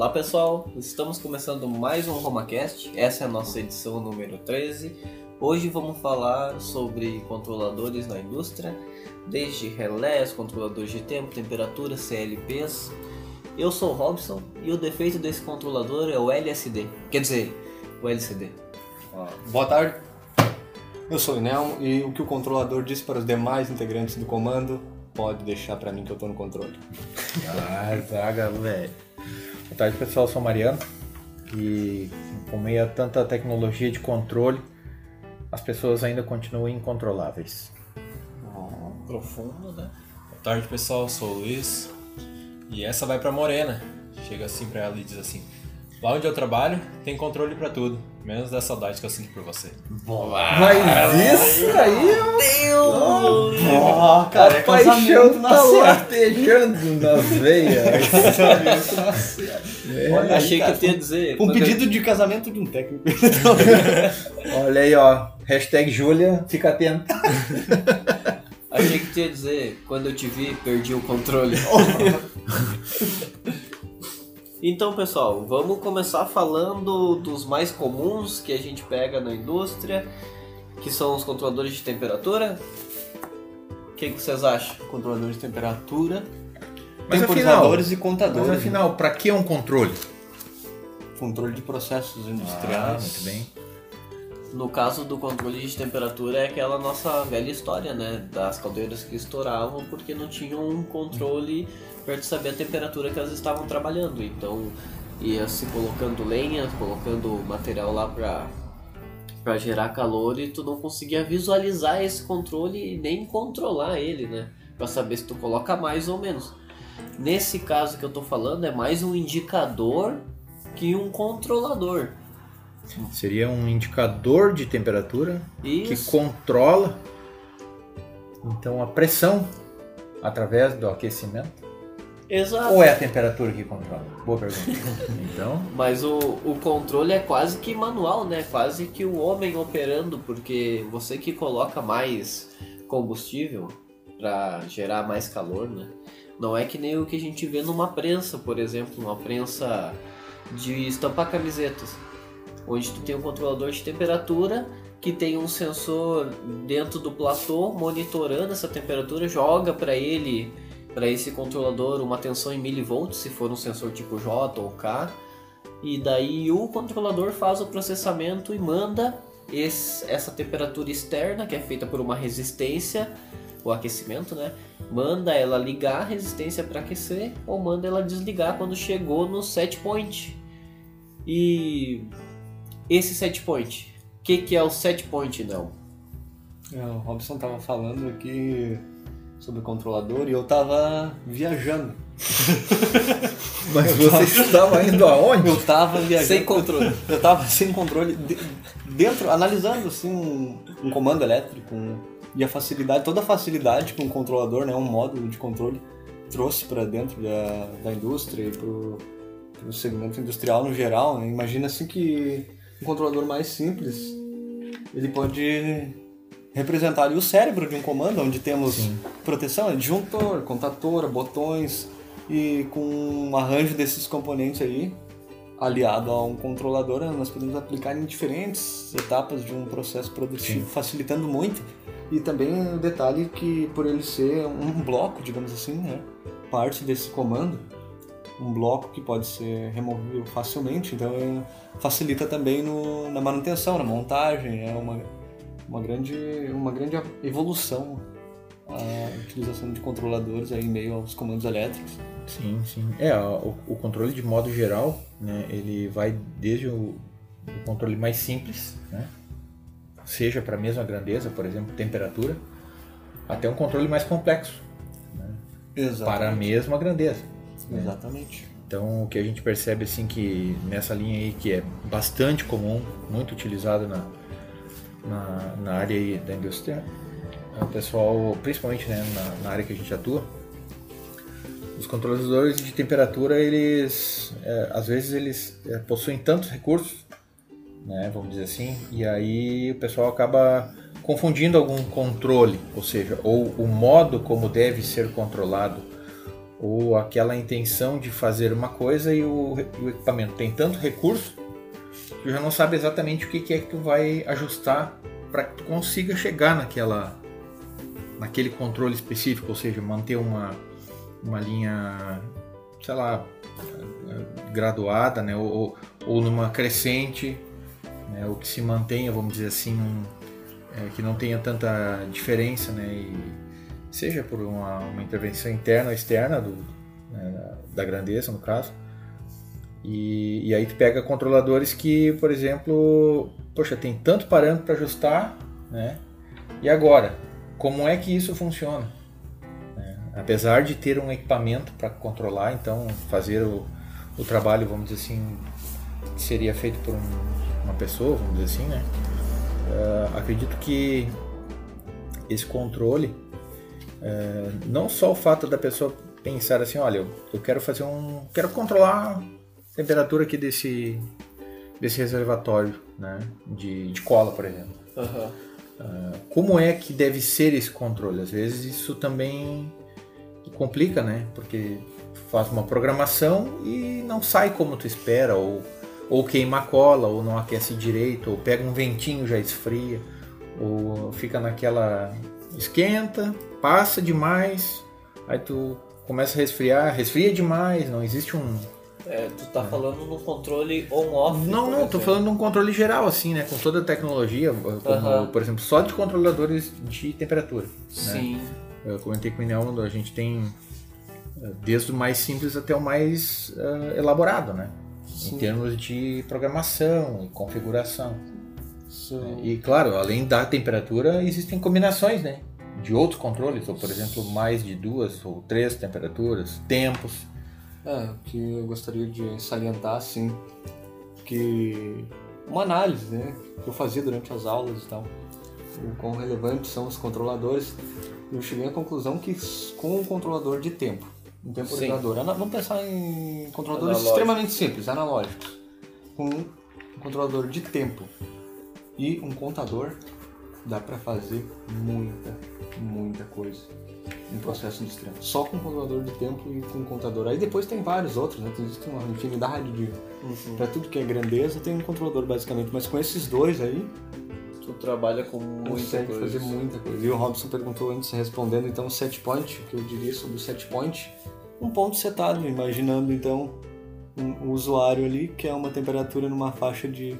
Olá pessoal, estamos começando mais um RomaCast, essa é a nossa edição número 13. Hoje vamos falar sobre controladores na indústria, desde relés, controladores de tempo, temperatura, CLPs. Eu sou o Robson e o defeito desse controlador é o LSD, quer dizer, o LCD. Boa tarde, eu sou o Inelmo e o que o controlador disse para os demais integrantes do comando pode deixar para mim que eu tô no controle. Ah, zaga, velho. Boa tarde, pessoal. Eu sou Mariano. E com meio a tanta tecnologia de controle, as pessoas ainda continuam incontroláveis. Profundo, né? Boa tarde, pessoal. Eu sou o Luiz. E essa vai pra Morena. Chega assim pra ela e diz assim: Lá onde eu trabalho, tem controle pra tudo. Menos da saudade que eu sinto por você. Mas isso aí Deus! ó, cara, é a paixão casamento tá latejando nas veias. É, Olha Achei cara, que ia dizer. Um eu- pedido de casamento de um técnico. Olha aí, ó. Hashtag Júlia, fica atento. Achei que tu ia dizer, quando eu te vi, perdi o controle. Então, pessoal, vamos começar falando dos mais comuns que a gente pega na indústria, que são os controladores de temperatura. O que, que vocês acham? Controladores de temperatura, Mas temporizadores e Mas contadores. afinal, pra que um controle? Controle de processos Ah, industriais. muito bem. No caso do controle de temperatura é aquela nossa velha história, né? Das caldeiras que estouravam porque não tinham um controle para saber a temperatura que elas estavam trabalhando. Então ia se colocando lenha, colocando material lá para para gerar calor e tu não conseguia visualizar esse controle e nem controlar ele, né? Para saber se tu coloca mais ou menos. Nesse caso que eu tô falando é mais um indicador que um controlador. Seria um indicador de temperatura que Isso. controla então a pressão através do aquecimento. Exato. Ou é a temperatura que controla? Boa pergunta. Então, Mas o, o controle é quase que manual, né? Quase que o homem operando, porque você que coloca mais combustível para gerar mais calor, né? Não é que nem o que a gente vê numa prensa, por exemplo, uma prensa de estampar camisetas, onde tu tem um controlador de temperatura que tem um sensor dentro do platô monitorando essa temperatura, joga para ele, para esse controlador, uma tensão em milivolts, se for um sensor tipo J ou K, e daí o controlador faz o processamento e manda esse- essa temperatura externa, que é feita por uma resistência, o aquecimento, né? Manda ela ligar a resistência para aquecer ou manda ela desligar quando chegou no set point. E esse set point, o que, que é o set point, não? É, o Robson tava falando aqui sobre o controlador e eu tava viajando. mas você estava indo aonde? Eu tava viajando. Sem controle. Eu tava sem controle de- dentro, analisando assim um, um comando elétrico um- e a facilidade, toda a facilidade que um controlador, né, um módulo de controle trouxe para dentro da, da indústria e pro, pro segmento industrial no geral. Né? Imagina assim que um controlador mais simples ele pode representar ali o cérebro de um comando, onde temos Sim. proteção, disjuntor, contatora, botões e com um arranjo desses componentes aí aliado a um controlador, nós podemos aplicar em diferentes etapas de um processo produtivo, facilitando muito. E também o detalhe que por ele ser um bloco, digamos assim, né, parte desse comando, um bloco que pode ser removível facilmente, então é, facilita também no, na manutenção, na montagem, é uma, uma, grande, uma grande evolução a utilização de controladores aí em meio aos comandos elétricos. Sim, sim. É, o, o controle de modo geral, né, ele vai desde o, o controle mais simples, né, seja para a mesma grandeza, por exemplo, temperatura, até um controle mais complexo, para a mesma grandeza. Exatamente. Então, o que a gente percebe assim que nessa linha aí que é bastante comum, muito utilizado na, na, na área da indústria, é o pessoal, principalmente né, na, na área que a gente atua, os controladores de temperatura, eles é, às vezes eles é, possuem tantos recursos, né, vamos dizer assim, e aí o pessoal acaba confundindo algum controle, ou seja, ou o modo como deve ser controlado ou aquela intenção de fazer uma coisa e o, o equipamento tem tanto recurso que já não sabe exatamente o que, que é que tu vai ajustar para que tu consiga chegar naquela naquele controle específico, ou seja, manter uma, uma linha, sei lá, graduada, né, ou, ou numa crescente, né, ou que se mantenha, vamos dizer assim, um, é, que não tenha tanta diferença, né, e seja por uma, uma intervenção interna ou externa do, né, da grandeza, no caso. E, e, aí tu pega controladores que, por exemplo, poxa, tem tanto parâmetro para ajustar, né? E agora, como é que isso funciona? É, apesar de ter um equipamento para controlar, então fazer o, o trabalho, vamos dizer assim, que seria feito por um, uma pessoa, vamos dizer assim, né? Uh, acredito que esse controle, uh, não só o fato da pessoa pensar assim, olha, eu, quero fazer um, quero controlar a temperatura aqui desse desse reservatório, né, de, de cola, por exemplo. Aham. Uh, como é que deve ser esse controle? Às vezes isso também complica, né? Porque faz uma programação e não sai como tu espera, ou, ou queima a cola, ou não aquece direito, ou pega um ventinho já esfria, ou fica naquela esquenta, passa demais, aí tu começa a resfriar, resfria demais, não existe um, É, tu tá falando no controle on-off. Não, não, tô falando de um controle geral, assim, né? Com toda a tecnologia, como, Aham. por exemplo, só de controladores de temperatura. Né? Sim. Eu comentei com o Inel, a gente tem eh, desde o mais simples até o mais eh, elaborado, né? Em termos de programação e configuração. E claro, além da temperatura, existem combinações, né? De outros controles, ou por exemplo, mais de duas ou três temperaturas, tempos. É, o que eu gostaria de salientar, assim, que uma análise, né, que eu fazia durante as aulas e tal, o quão relevantes são os controladores, eu cheguei à conclusão que com um controlador de tempo, um temporizador, vamos pensar em controladores Analógico. extremamente simples, analógicos, com um controlador de tempo e um contador, dá para fazer muita, muita coisa em processo industrial. Só com controlador de tempo e com contador. Aí depois tem vários outros, né? Existe uma infinidade de. Uhum. Pra tudo que é grandeza tem um controlador basicamente. Mas com esses dois aí, Tu trabalha com muita coisa. fazer muita coisa. E o Robson perguntou antes, respondendo então o set point, o que eu diria sobre o set point. Um ponto setado, imaginando então um, um usuário ali que é uma temperatura numa faixa de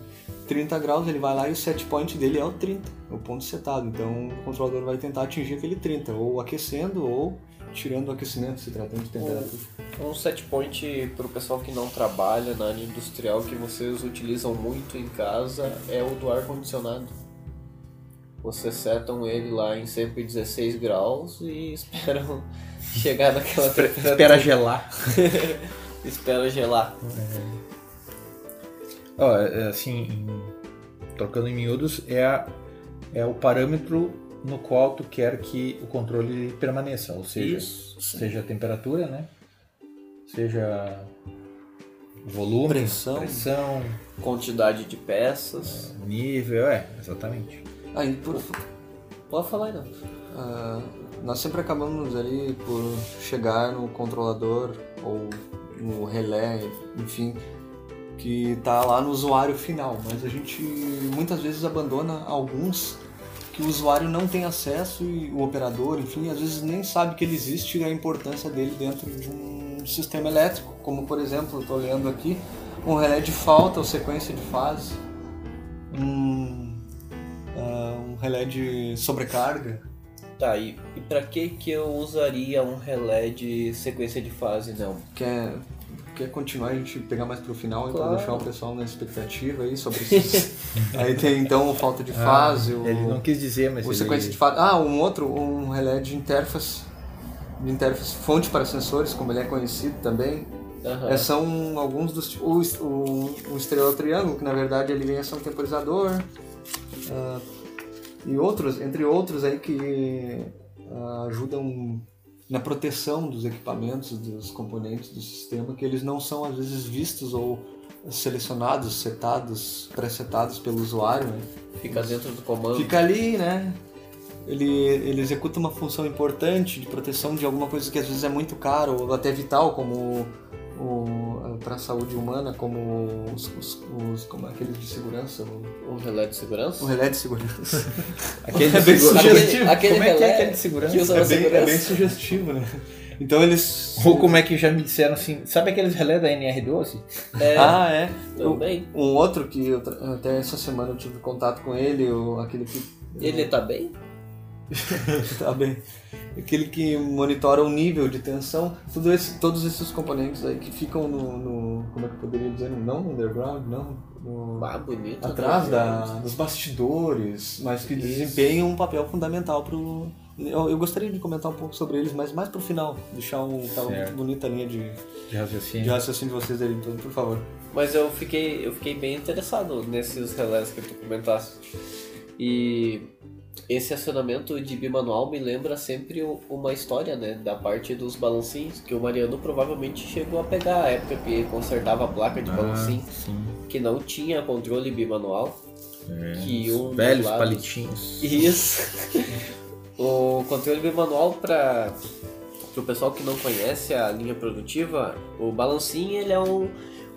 30 graus, ele vai lá e o set point dele é o 30, é o ponto setado. Então o controlador vai tentar atingir aquele 30, ou aquecendo ou tirando o aquecimento, se tratando de temperatura. Um set point pro pessoal que não trabalha na área industrial que vocês utilizam muito em casa é o do ar condicionado. Vocês setam ele lá em 116 graus e esperam chegar naquela temperatura. Espera gelar. Espera gelar. Ó, é, assim, em- trocando em miúdos, é, a- é o parâmetro no qual tu quer que o controle permaneça, ou seja, Isso. seja a temperatura, né? Seja volume, Pressão. pressão, Quantidade de peças. nível, é, exatamente. Aí, por, Pode falar aí, não. Ah, nós sempre acabamos ali por chegar no controlador ou no relé, enfim, que está lá no usuário final, mas a gente muitas vezes abandona alguns que o usuário não tem acesso e o operador, enfim, às vezes nem sabe que ele existe e a importância dele dentro de um sistema elétrico, como por exemplo, estou olhando aqui, um relé de falta ou sequência de fase, um, ah, um relé de sobrecarga, Tá, e, e pra que que eu usaria um relé de sequência de fase, não? Quer, quer continuar a gente pegar mais pro final e Claro. pra deixar o pessoal na expectativa aí sobre esses. aí tem então o falta de fase, o, Ah, Ele não quis dizer, mas o ele... sequência de fase. Ah, um outro, um relé de interface. De interface fonte para sensores, como ele é conhecido também. É, são alguns dos. O, o, o estrela triângulo, que na verdade ele vem a ser um temporizador. ah, e outros, entre outros aí que ah, ajudam na proteção dos equipamentos, dos componentes do sistema, que eles não são às vezes vistos ou selecionados, setados, pré-setados pelo usuário, né? Fica dentro do comando. Fica ali, né? ele, ele executa uma função importante de proteção de alguma coisa que às vezes é muito caro ou até vital, como para a saúde humana, como os, os, os como é aqueles de segurança, o, Um relé de segurança? o relé de segurança. Aquele É bem sugestivo. Aquele Como é que é relé aquele de segurança? que usa é, bem, é segurança. bem sugestivo, né? Então eles. Ou como é que já me disseram assim, sabe aqueles relé da NR12? É, Ah, é. Eu- também. um outro que eu tra- até essa semana eu tive contato com ele, o, aquele que. Ele tá bem? Tá bem. Aquele que monitora o nível de tensão, tudo esse, todos esses componentes aí que ficam no, no- Como é que eu poderia dizer? Não no underground, não. no- Ah, bonito. atrás né? da, dos bastidores, mas que desempenham um papel fundamental pro. Eu, eu gostaria de comentar um pouco sobre eles, mas mais pro final. Deixar um, tá muito bonita a linha de, De raciocínio. de raciocínio de vocês aí, então, por favor. Mas eu fiquei, eu fiquei bem interessado nesses relés que tu comentaste. E esse acionamento de bimanual me lembra sempre uma história, né? Da parte dos balancinhos, que o Mariano provavelmente chegou a pegar a época que consertava a placa de Ah, balancinho, sim. que não tinha controle bimanual. É, Que um velhos lados- palitinhos. Isso. o controle bimanual para o pessoal que não conhece a linha produtiva, o balancinho ele é um,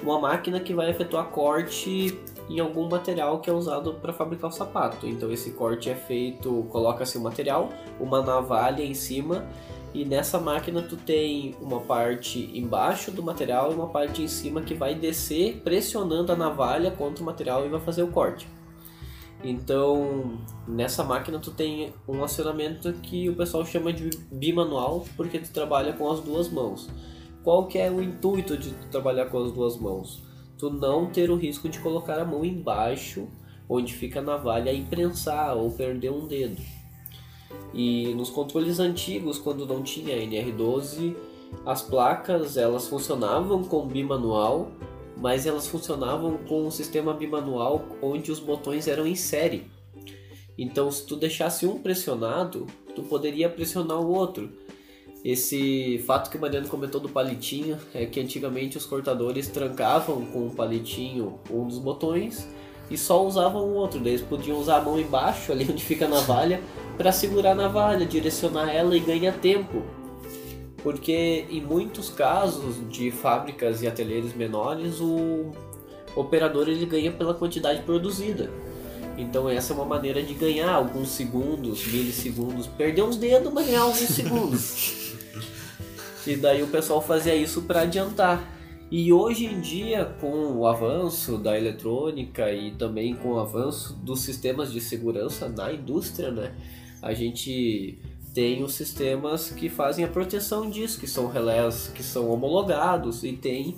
uma máquina que vai efetuar corte em algum material que é usado para fabricar o sapato. Então esse corte é feito, coloca-se o material, uma navalha em cima e nessa máquina tu tem uma parte embaixo do material e uma parte em cima que vai descer pressionando a navalha contra o material e vai fazer o corte. Então, nessa máquina tu tem um acionamento que o pessoal chama de bimanual, porque tu trabalha com as duas mãos. Qual que é o intuito de tu trabalhar com as duas mãos? Tu não ter o risco de colocar a mão embaixo, onde fica a navalha, e prensar ou perder um dedo. E nos controles antigos, quando não tinha NR12, as placas elas funcionavam com bimanual, mas elas funcionavam com um sistema bimanual onde os botões eram em série. Então, se tu deixasse um pressionado, tu poderia pressionar o outro. Esse fato que o Mariano comentou do palitinho é que antigamente os cortadores trancavam com o palitinho um dos botões e só usavam o outro. Daí eles podiam usar a mão embaixo, ali onde fica a navalha, para segurar a navalha, direcionar ela e ganhar tempo. Porque em muitos casos de fábricas e ateliês menores, o operador ele ganha pela quantidade produzida. Então essa é uma maneira de ganhar alguns segundos, milissegundos, perder uns dedos, mas ganhar alguns segundos. E daí o pessoal fazia isso para adiantar. E hoje em dia, com o avanço da eletrônica e também com o avanço dos sistemas de segurança na indústria, né, a gente tem os sistemas que fazem a proteção disso, que são relés que são homologados e tem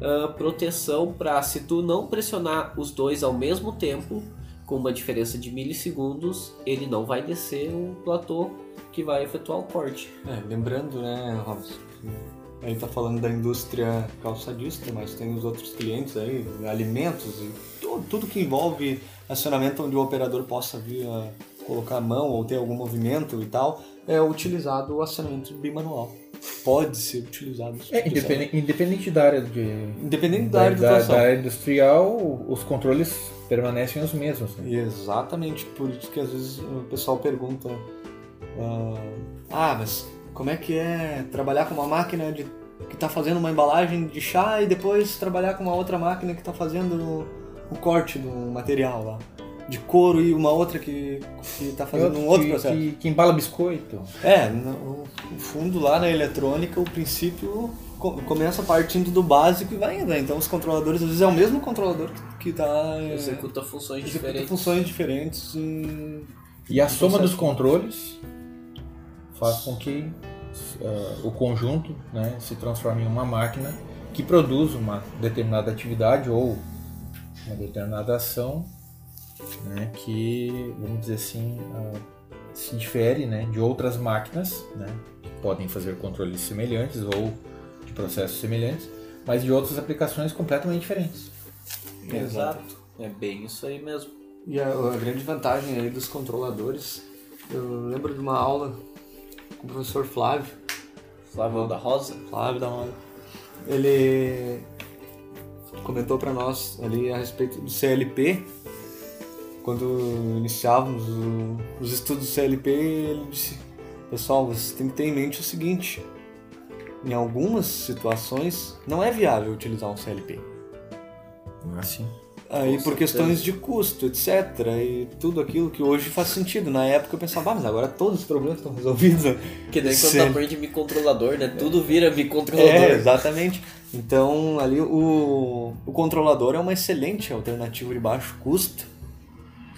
ah, proteção para se tu não pressionar os dois ao mesmo tempo, com uma diferença de milissegundos, ele não vai descer o platô que vai efetuar o corte. É, lembrando, né, Robson, que a gente tá falando da indústria calçadista, mas tem os outros clientes aí, alimentos e tudo, tudo que envolve acionamento onde o operador possa vir a colocar a mão ou ter algum movimento e tal, é utilizado o acionamento bimanual. Pode ser utilizado. É, de independente, independente da área de. Independente da da, área de da- da área industrial, os controles permanecem os mesmos. né? Exatamente, por isso que às vezes o pessoal pergunta: ah, ah, mas como é que é trabalhar com uma máquina de, que está fazendo uma embalagem de chá e depois trabalhar com uma outra máquina que está fazendo o corte do material lá? De couro e uma outra que está fazendo um outro que, processo. Que, que embala biscoito. É, no no fundo lá na eletrônica, o princípio começa partindo do básico e vai indo. né? Então os controladores, às vezes é o mesmo controlador que está Executa funções executa diferentes. funções diferentes em E a soma processo. dos controles faz com que ah, o conjunto né, se transforme em uma máquina que produz uma determinada atividade ou uma determinada ação né, que, vamos dizer assim, ah, se difere né, de outras máquinas né, que podem fazer controles semelhantes ou processos semelhantes, mas de outras aplicações completamente diferentes. Exato. É bem isso aí mesmo. E a, a grande vantagem aí dos controladores, eu lembro de uma aula com o professor Flávio, Flávio da Rosa. Flávio da Moda. Ele comentou para nós ali a respeito do CLP, quando iniciávamos o- os estudos do CLP, ele disse: Pessoal, vocês têm que ter em mente o seguinte: em algumas situações não é viável utilizar um CLP. Assim. Aí Com por certeza. questões de custo, etc. E tudo aquilo que hoje faz sentido. Na época eu pensava, ah, mas agora todos os problemas estão resolvidos. Que nem quando Sério. aprende microcontrolador, né? Tudo vira microcontrolador. É, exatamente. Então ali o, o controlador é uma excelente alternativa de baixo custo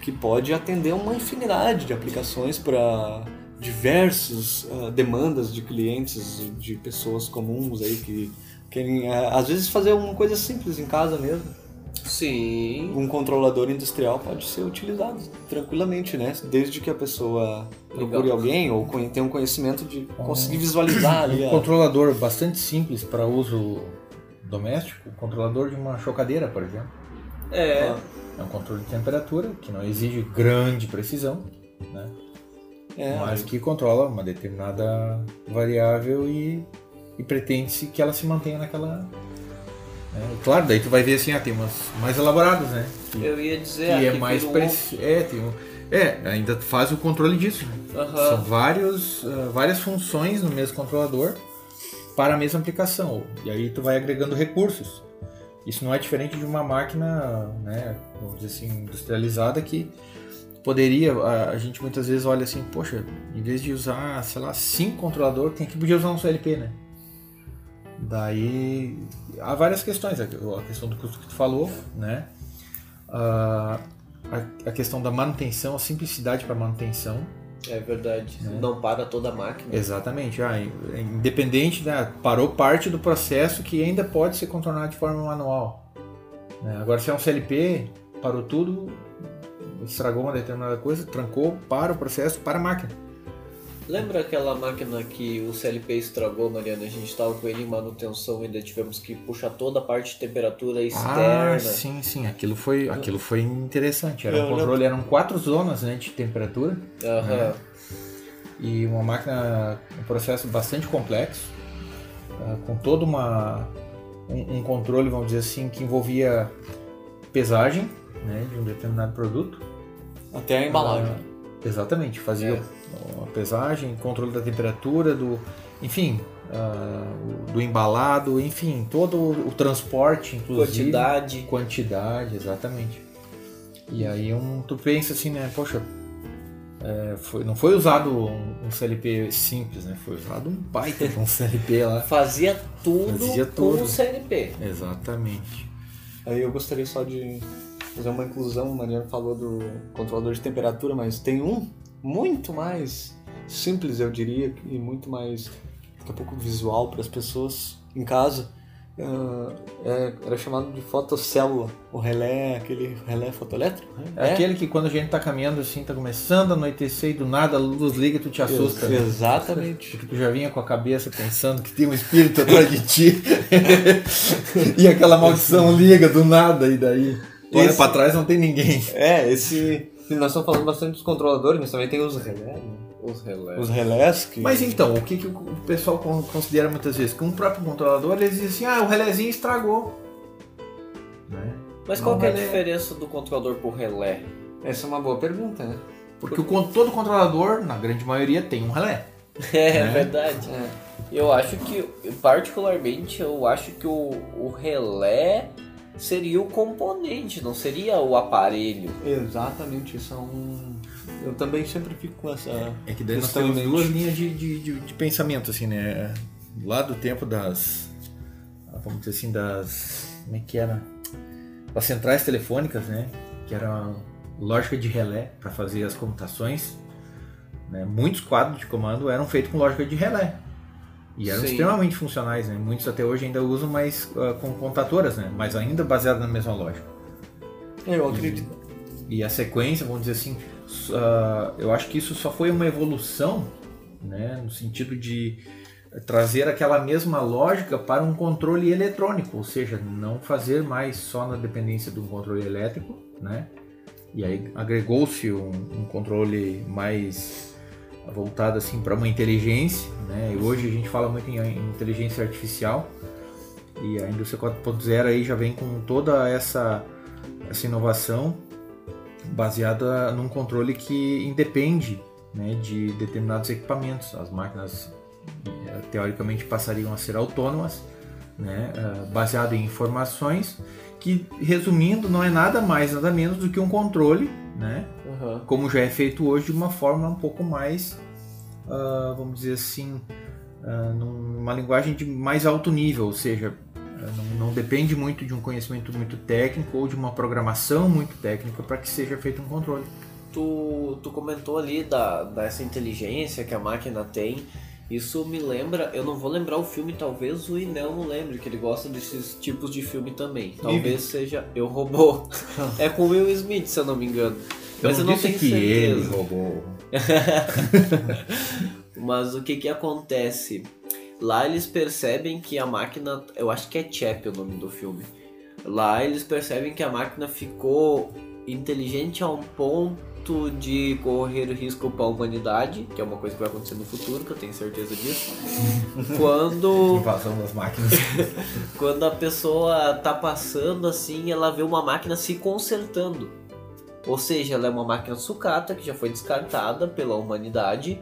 que pode atender uma infinidade de aplicações para diversas ah, demandas de clientes, de pessoas comuns aí que querem ah, às vezes fazer uma coisa simples em casa mesmo. Sim. Um controlador industrial pode ser utilizado tranquilamente, né? Desde que a pessoa procure Legal. alguém ou tenha um conhecimento de conseguir visualizar ali. Um a- controlador bastante simples para uso doméstico, o controlador de uma chocadeira, por exemplo. É. É um controle de temperatura que não exige grande precisão, né? É, mas que controla uma determinada variável e, e pretende-se que ela se mantenha naquela. né? Claro, daí tu vai ver assim, ah, tem umas mais elaboradas, né? Que, Eu ia dizer que ah, é que mais vira um- preci... é, tem um... é, ainda faz o controle disso. Né? Aham. São vários, ah, várias funções no mesmo controlador para a mesma aplicação. E aí tu vai agregando recursos. Isso não é diferente de uma máquina, né, vamos dizer assim, industrializada que poderia, a, gente muitas vezes olha assim, poxa, em vez de usar, sei lá, cinco controladores, tem que podia usar um CLP, né? Daí há várias questões, a questão do custo que tu falou, né? A, a questão da manutenção, a simplicidade para manutenção, É verdade. Né? Não para toda a máquina. Exatamente. Ah, independente, né, parou parte do processo que ainda pode ser contornado de forma manual. né? Agora, se é um CLP, parou tudo, estragou uma determinada coisa, trancou, para o processo, para a máquina. Lembra aquela máquina que o CLP estragou, Mariana? A gente estava com ele em manutenção e ainda tivemos que puxar toda a parte de temperatura externa. Ah, sim, sim. Aquilo foi, aquilo foi interessante. Era Eu um controle, eram quatro zonas né, de temperatura Aham. e uma máquina, um processo bastante complexo, ah, com todo uma, um, um controle, vamos dizer assim, que envolvia pesagem né, de um determinado produto. Até a embalagem. Ah, exatamente, fazia É. a pesagem, controle da temperatura, do, enfim, o- do embalado, enfim, todo o, transporte, inclusive. Quantidade. Quantidade, exatamente. E aí um, tu pensa assim, né, poxa, é, foi, não foi usado um, um CLP simples, né? Foi usado um baita de um CLP lá. Fazia tudo Fazia com tudo. o CLP. Exatamente. Aí eu gostaria só de fazer uma inclusão. O Mariano falou do controlador de temperatura, mas tem um muito mais simples, eu diria, e muito mais, daqui a pouco, visual para as pessoas em casa. Ah, é- era chamado de fotocélula, o relé, aquele relé fotoelétrico. né? É, aquele que quando a gente tá caminhando assim, tá começando a anoitecer e do nada a luz liga e tu te assusta. Ex- né? Exatamente. Porque tu já vinha com a cabeça pensando que tem um espírito atrás de ti. e aquela maldição liga do nada e daí. Olha Esse- pra trás não tem ninguém. É, esse. Nós estamos falando bastante dos controladores, mas também tem os relés. né? Os relés. Os relés que. Mas então, o que, que o pessoal con- considera muitas vezes? Que um próprio controlador eles dizem assim, ah, o relézinho estragou. Né? Mas qual que é a diferença do controlador por relé? Essa é uma boa pergunta, né? Porque o, todo controlador, na grande maioria, tem um relé. É Né? verdade. É. Eu acho que, particularmente, eu acho que o, o relé seria o componente, não seria o aparelho. Exatamente, isso é um. Eu também sempre fico com essa. É que daí nós temos mente. duas linhas de, de, de, de pensamento, assim, né? Lá do tempo das. Vamos dizer assim, das. Como é que era? Das centrais telefônicas, né? Que era lógica de relé para fazer as comutações. Né? Muitos quadros de comando eram feitos com lógica de relé. E eram Sim. extremamente funcionais, né? Muitos até hoje ainda usam, mas ah, com contatoras, né? Mas ainda baseado na mesma lógica. Eu acredito. E a sequência, vamos dizer assim, ah, eu acho que isso só foi uma evolução, né, no sentido de trazer aquela mesma lógica para um controle eletrônico, ou seja, não fazer mais só na dependência do controle elétrico, né? E aí agregou-se um, um controle mais voltado assim para uma inteligência, né? E hoje a gente fala muito em, em inteligência artificial e a indústria 4.0 aí já vem com toda essa essa inovação baseada num controle que independe né, de determinados equipamentos. As máquinas eh, teoricamente passariam a ser autônomas, né, eh, baseado em informações que, resumindo, não é nada mais nada menos do que um controle, né, Aham. como já é feito hoje de uma forma um pouco mais, ah, vamos dizer assim, ah, numa linguagem de mais alto nível, ou seja, ah, não, não depende muito de um conhecimento muito técnico ou de uma programação muito técnica para que seja feito um controle. Tu, tu comentou ali da, dessa inteligência que a máquina tem. Isso me lembra, eu não vou lembrar o filme, talvez o Inel não lembre, que ele gosta desses tipos de filme também. Talvez seja Eu Robô. é com Will Smith, se eu não me engano. Mas eu não, disse tenho que ele certeza. roubou. Mas o que que acontece? Lá eles percebem que a máquina, eu acho que é Chap o nome do filme. Lá eles percebem que a máquina ficou inteligente a um ponto de correr risco para a humanidade, que é uma coisa que vai acontecer no futuro, que eu tenho certeza disso. Quando Invasão das máquinas. quando a pessoa tá passando assim, ela vê uma máquina se consertando. Ou seja, ela é uma máquina sucata que já foi descartada pela humanidade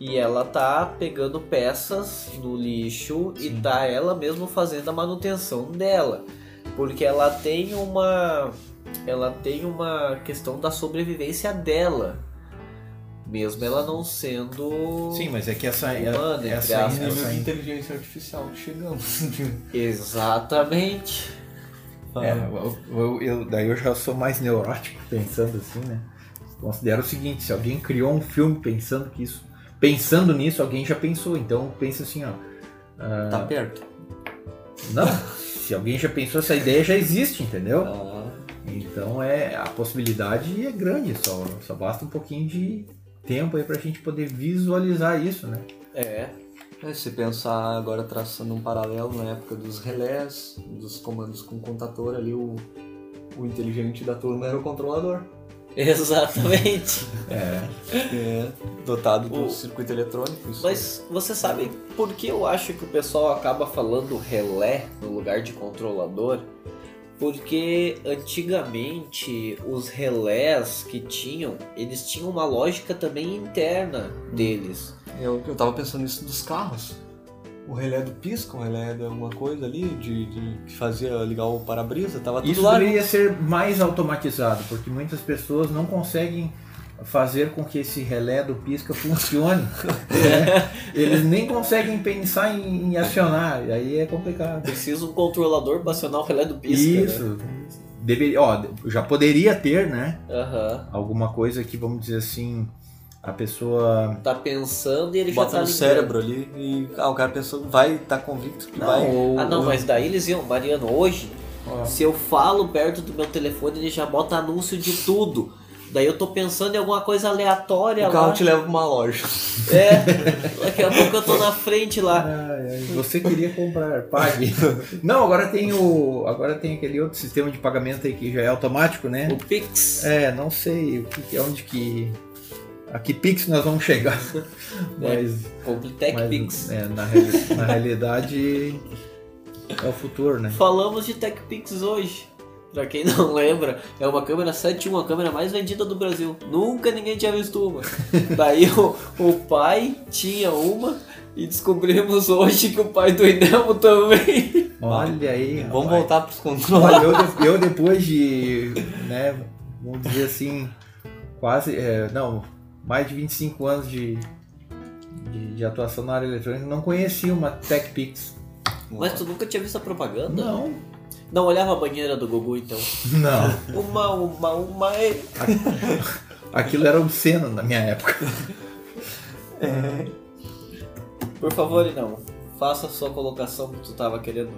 e ela tá pegando peças no lixo e tá ela mesmo fazendo a manutenção dela, porque ela tem uma ela tem uma questão da sobrevivência dela, mesmo ela não sendo Sim, mas é que essa, Humana, entre essa, aspas. nível essa, de inteligência artificial que chegamos. exatamente. É, eu, eu- eu- daí eu já sou mais neurótico pensando assim, né? Considero o seguinte, se alguém criou um filme pensando que isso, pensando nisso, alguém já pensou. Então pensa assim, ó. Tá perto. Não, se alguém já pensou, essa ideia já existe, entendeu? Ah, Então é a possibilidade é grande, só, só basta um pouquinho de tempo aí pra gente poder visualizar isso, né? É, É, se pensar agora traçando um paralelo na época dos relés, dos comandos com contator ali, o, o inteligente da turma era o controlador. exatamente. É. É, dotado do O- circuito eletrônico. Isso Mas você sabe por que eu acho que o pessoal acaba falando relé no lugar de controlador? Porque antigamente os relés que tinham, eles tinham uma lógica também interna deles. Eu, eu tava pensando nisso dos carros. O relé do pisca, o relé de alguma coisa ali, de, de- que fazia ligar o para-brisa, tava tudo Isso lá. deveria ser mais automatizado, porque muitas pessoas não conseguem fazer com que esse relé do pisca funcione. né? Eles nem conseguem pensar em, em acionar, e aí é complicado. Precisa um controlador para acionar o relé do pisca. Né? Isso. Deveria, ó, já poderia ter, né? Aham. Alguma coisa que, vamos dizer assim, a pessoa. Tá pensando e ele Bota já tá no ligando. cérebro ali e ah, o cara pensou, vai estar convicto que vai. ou- Ah não, ou- mas daí eles iam, Mariano, hoje Se eu falo perto do meu telefone, ele já bota anúncio de tudo. Daí eu tô pensando em alguma coisa aleatória O carro lá. te leva pra uma loja. É, daqui a pouco eu tô na frente lá. Ai, ai, você queria comprar, pague. Não, agora tem o. Agora tem aquele outro sistema de pagamento aí que já é automático, né? O Pix. É, não sei o que, que- onde que. A que Pix nós vamos chegar. Mas, Completec mas, Pix. é, na, na realidade é o futuro, né? Falamos de Tech Pix hoje. Pra quem não lembra, é uma câmera 7.1, a câmera mais vendida do Brasil. Nunca ninguém tinha visto uma. Daí o, o pai tinha uma e descobrimos hoje que o pai do Inelmo também. Olha aí. Vamos rapaz. voltar pros controles. Olha, eu, de- eu depois de, né, vamos dizer assim, quase, é, não, mais de 25 anos de, de, de atuação na área eletrônica, não conhecia uma TechPix. Mas tu nunca tinha visto a propaganda? Não, Não olhava a banheira do Gugu então. não. Uma, uma, uma. é- Aquilo era obsceno na minha época. Por favor, não. Faça a sua colocação que tu tava querendo.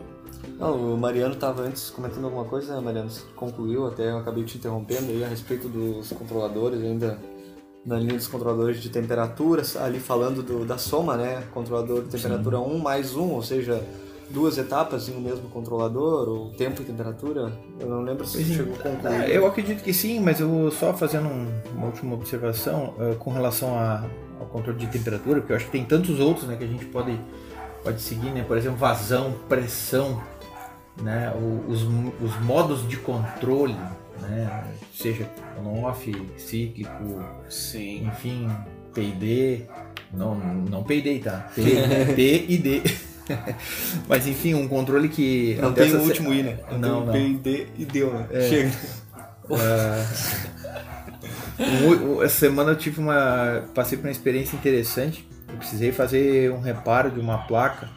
Não, o Mariano estava antes comentando alguma coisa, né, Mariano? Você concluiu, até eu acabei te interrompendo aí a respeito dos controladores, ainda na linha dos controladores de temperatura, ali falando do- da soma, né? Controlador de temperatura 1 mais 1, ou seja, duas etapas em um mesmo controlador, ou tempo e temperatura. Eu não lembro se chegou a concluir. Ah, Eu acredito que sim, mas eu vou só fazendo um- uma última observação eh, com relação a- ao controle de temperatura, porque eu acho que tem tantos outros né, que a gente pode, pode seguir, né? Por exemplo, vazão, pressão, né, o- os, os modos de controle, né, seja on-off, cíclico, Sim. enfim, P&D, não, não P&D, tá? P, P e D. Mas enfim, um controle que... Não tem o último I, né? Não, não. Tem P, e deu, né? Chega. O- o- Essa semana eu tive uma. passei por uma experiência interessante. Eu precisei fazer um reparo de uma placa.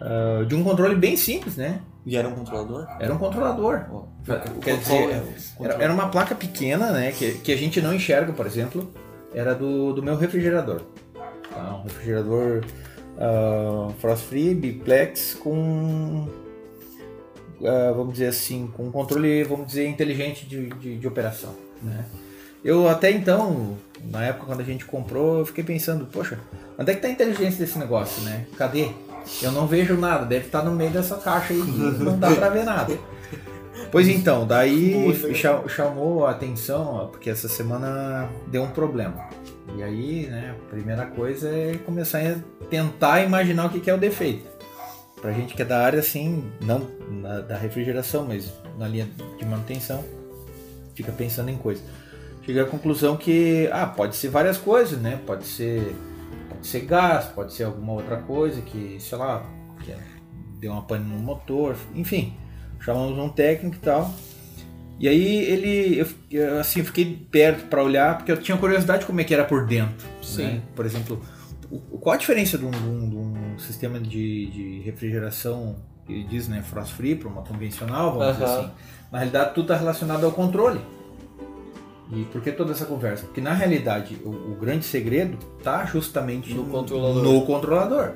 ah, de um controle bem simples, né? E era um controlador? Era um controlador. Quer dizer, é o era, controle? era uma placa pequena, né? Que, que a gente não enxerga, por exemplo. Era do, do meu refrigerador. Tá? Um refrigerador ah, frost free, biplex, com. ah, vamos dizer assim, com um controle, vamos dizer, inteligente de, de, de operação. Né? Eu até então, na época quando a gente comprou, eu fiquei pensando, poxa, onde é que tá a inteligência desse negócio, né? Cadê? Eu não vejo nada, deve estar no meio dessa caixa aí que não dá pra ver nada. Pois então, daí cha- chamou a atenção, ó, porque essa semana deu um problema. E aí, né, a primeira coisa é começar a tentar imaginar o que é o defeito. Pra gente que é da área, assim, não na- da refrigeração, mas na linha de manutenção, fica pensando em coisa. Cheguei à conclusão que, ah, pode ser várias coisas, né? Pode ser, pode ser gás, pode ser alguma outra coisa que, sei lá, que deu uma pane no motor, enfim. Chamamos um técnico e tal. E aí ele, eu, eu, assim, fiquei perto para olhar, porque eu tinha curiosidade de como é que era por dentro. Sim. né? Por exemplo, o- qual a diferença de um, de um- de um sistema de, de refrigeração, que ele diz, né, frost free, para uma convencional, vamos dizer Aham. assim. Na realidade, tudo está relacionado ao controle. E por que toda essa conversa? Porque na realidade, o, o grande segredo está justamente No controlador. no controlador.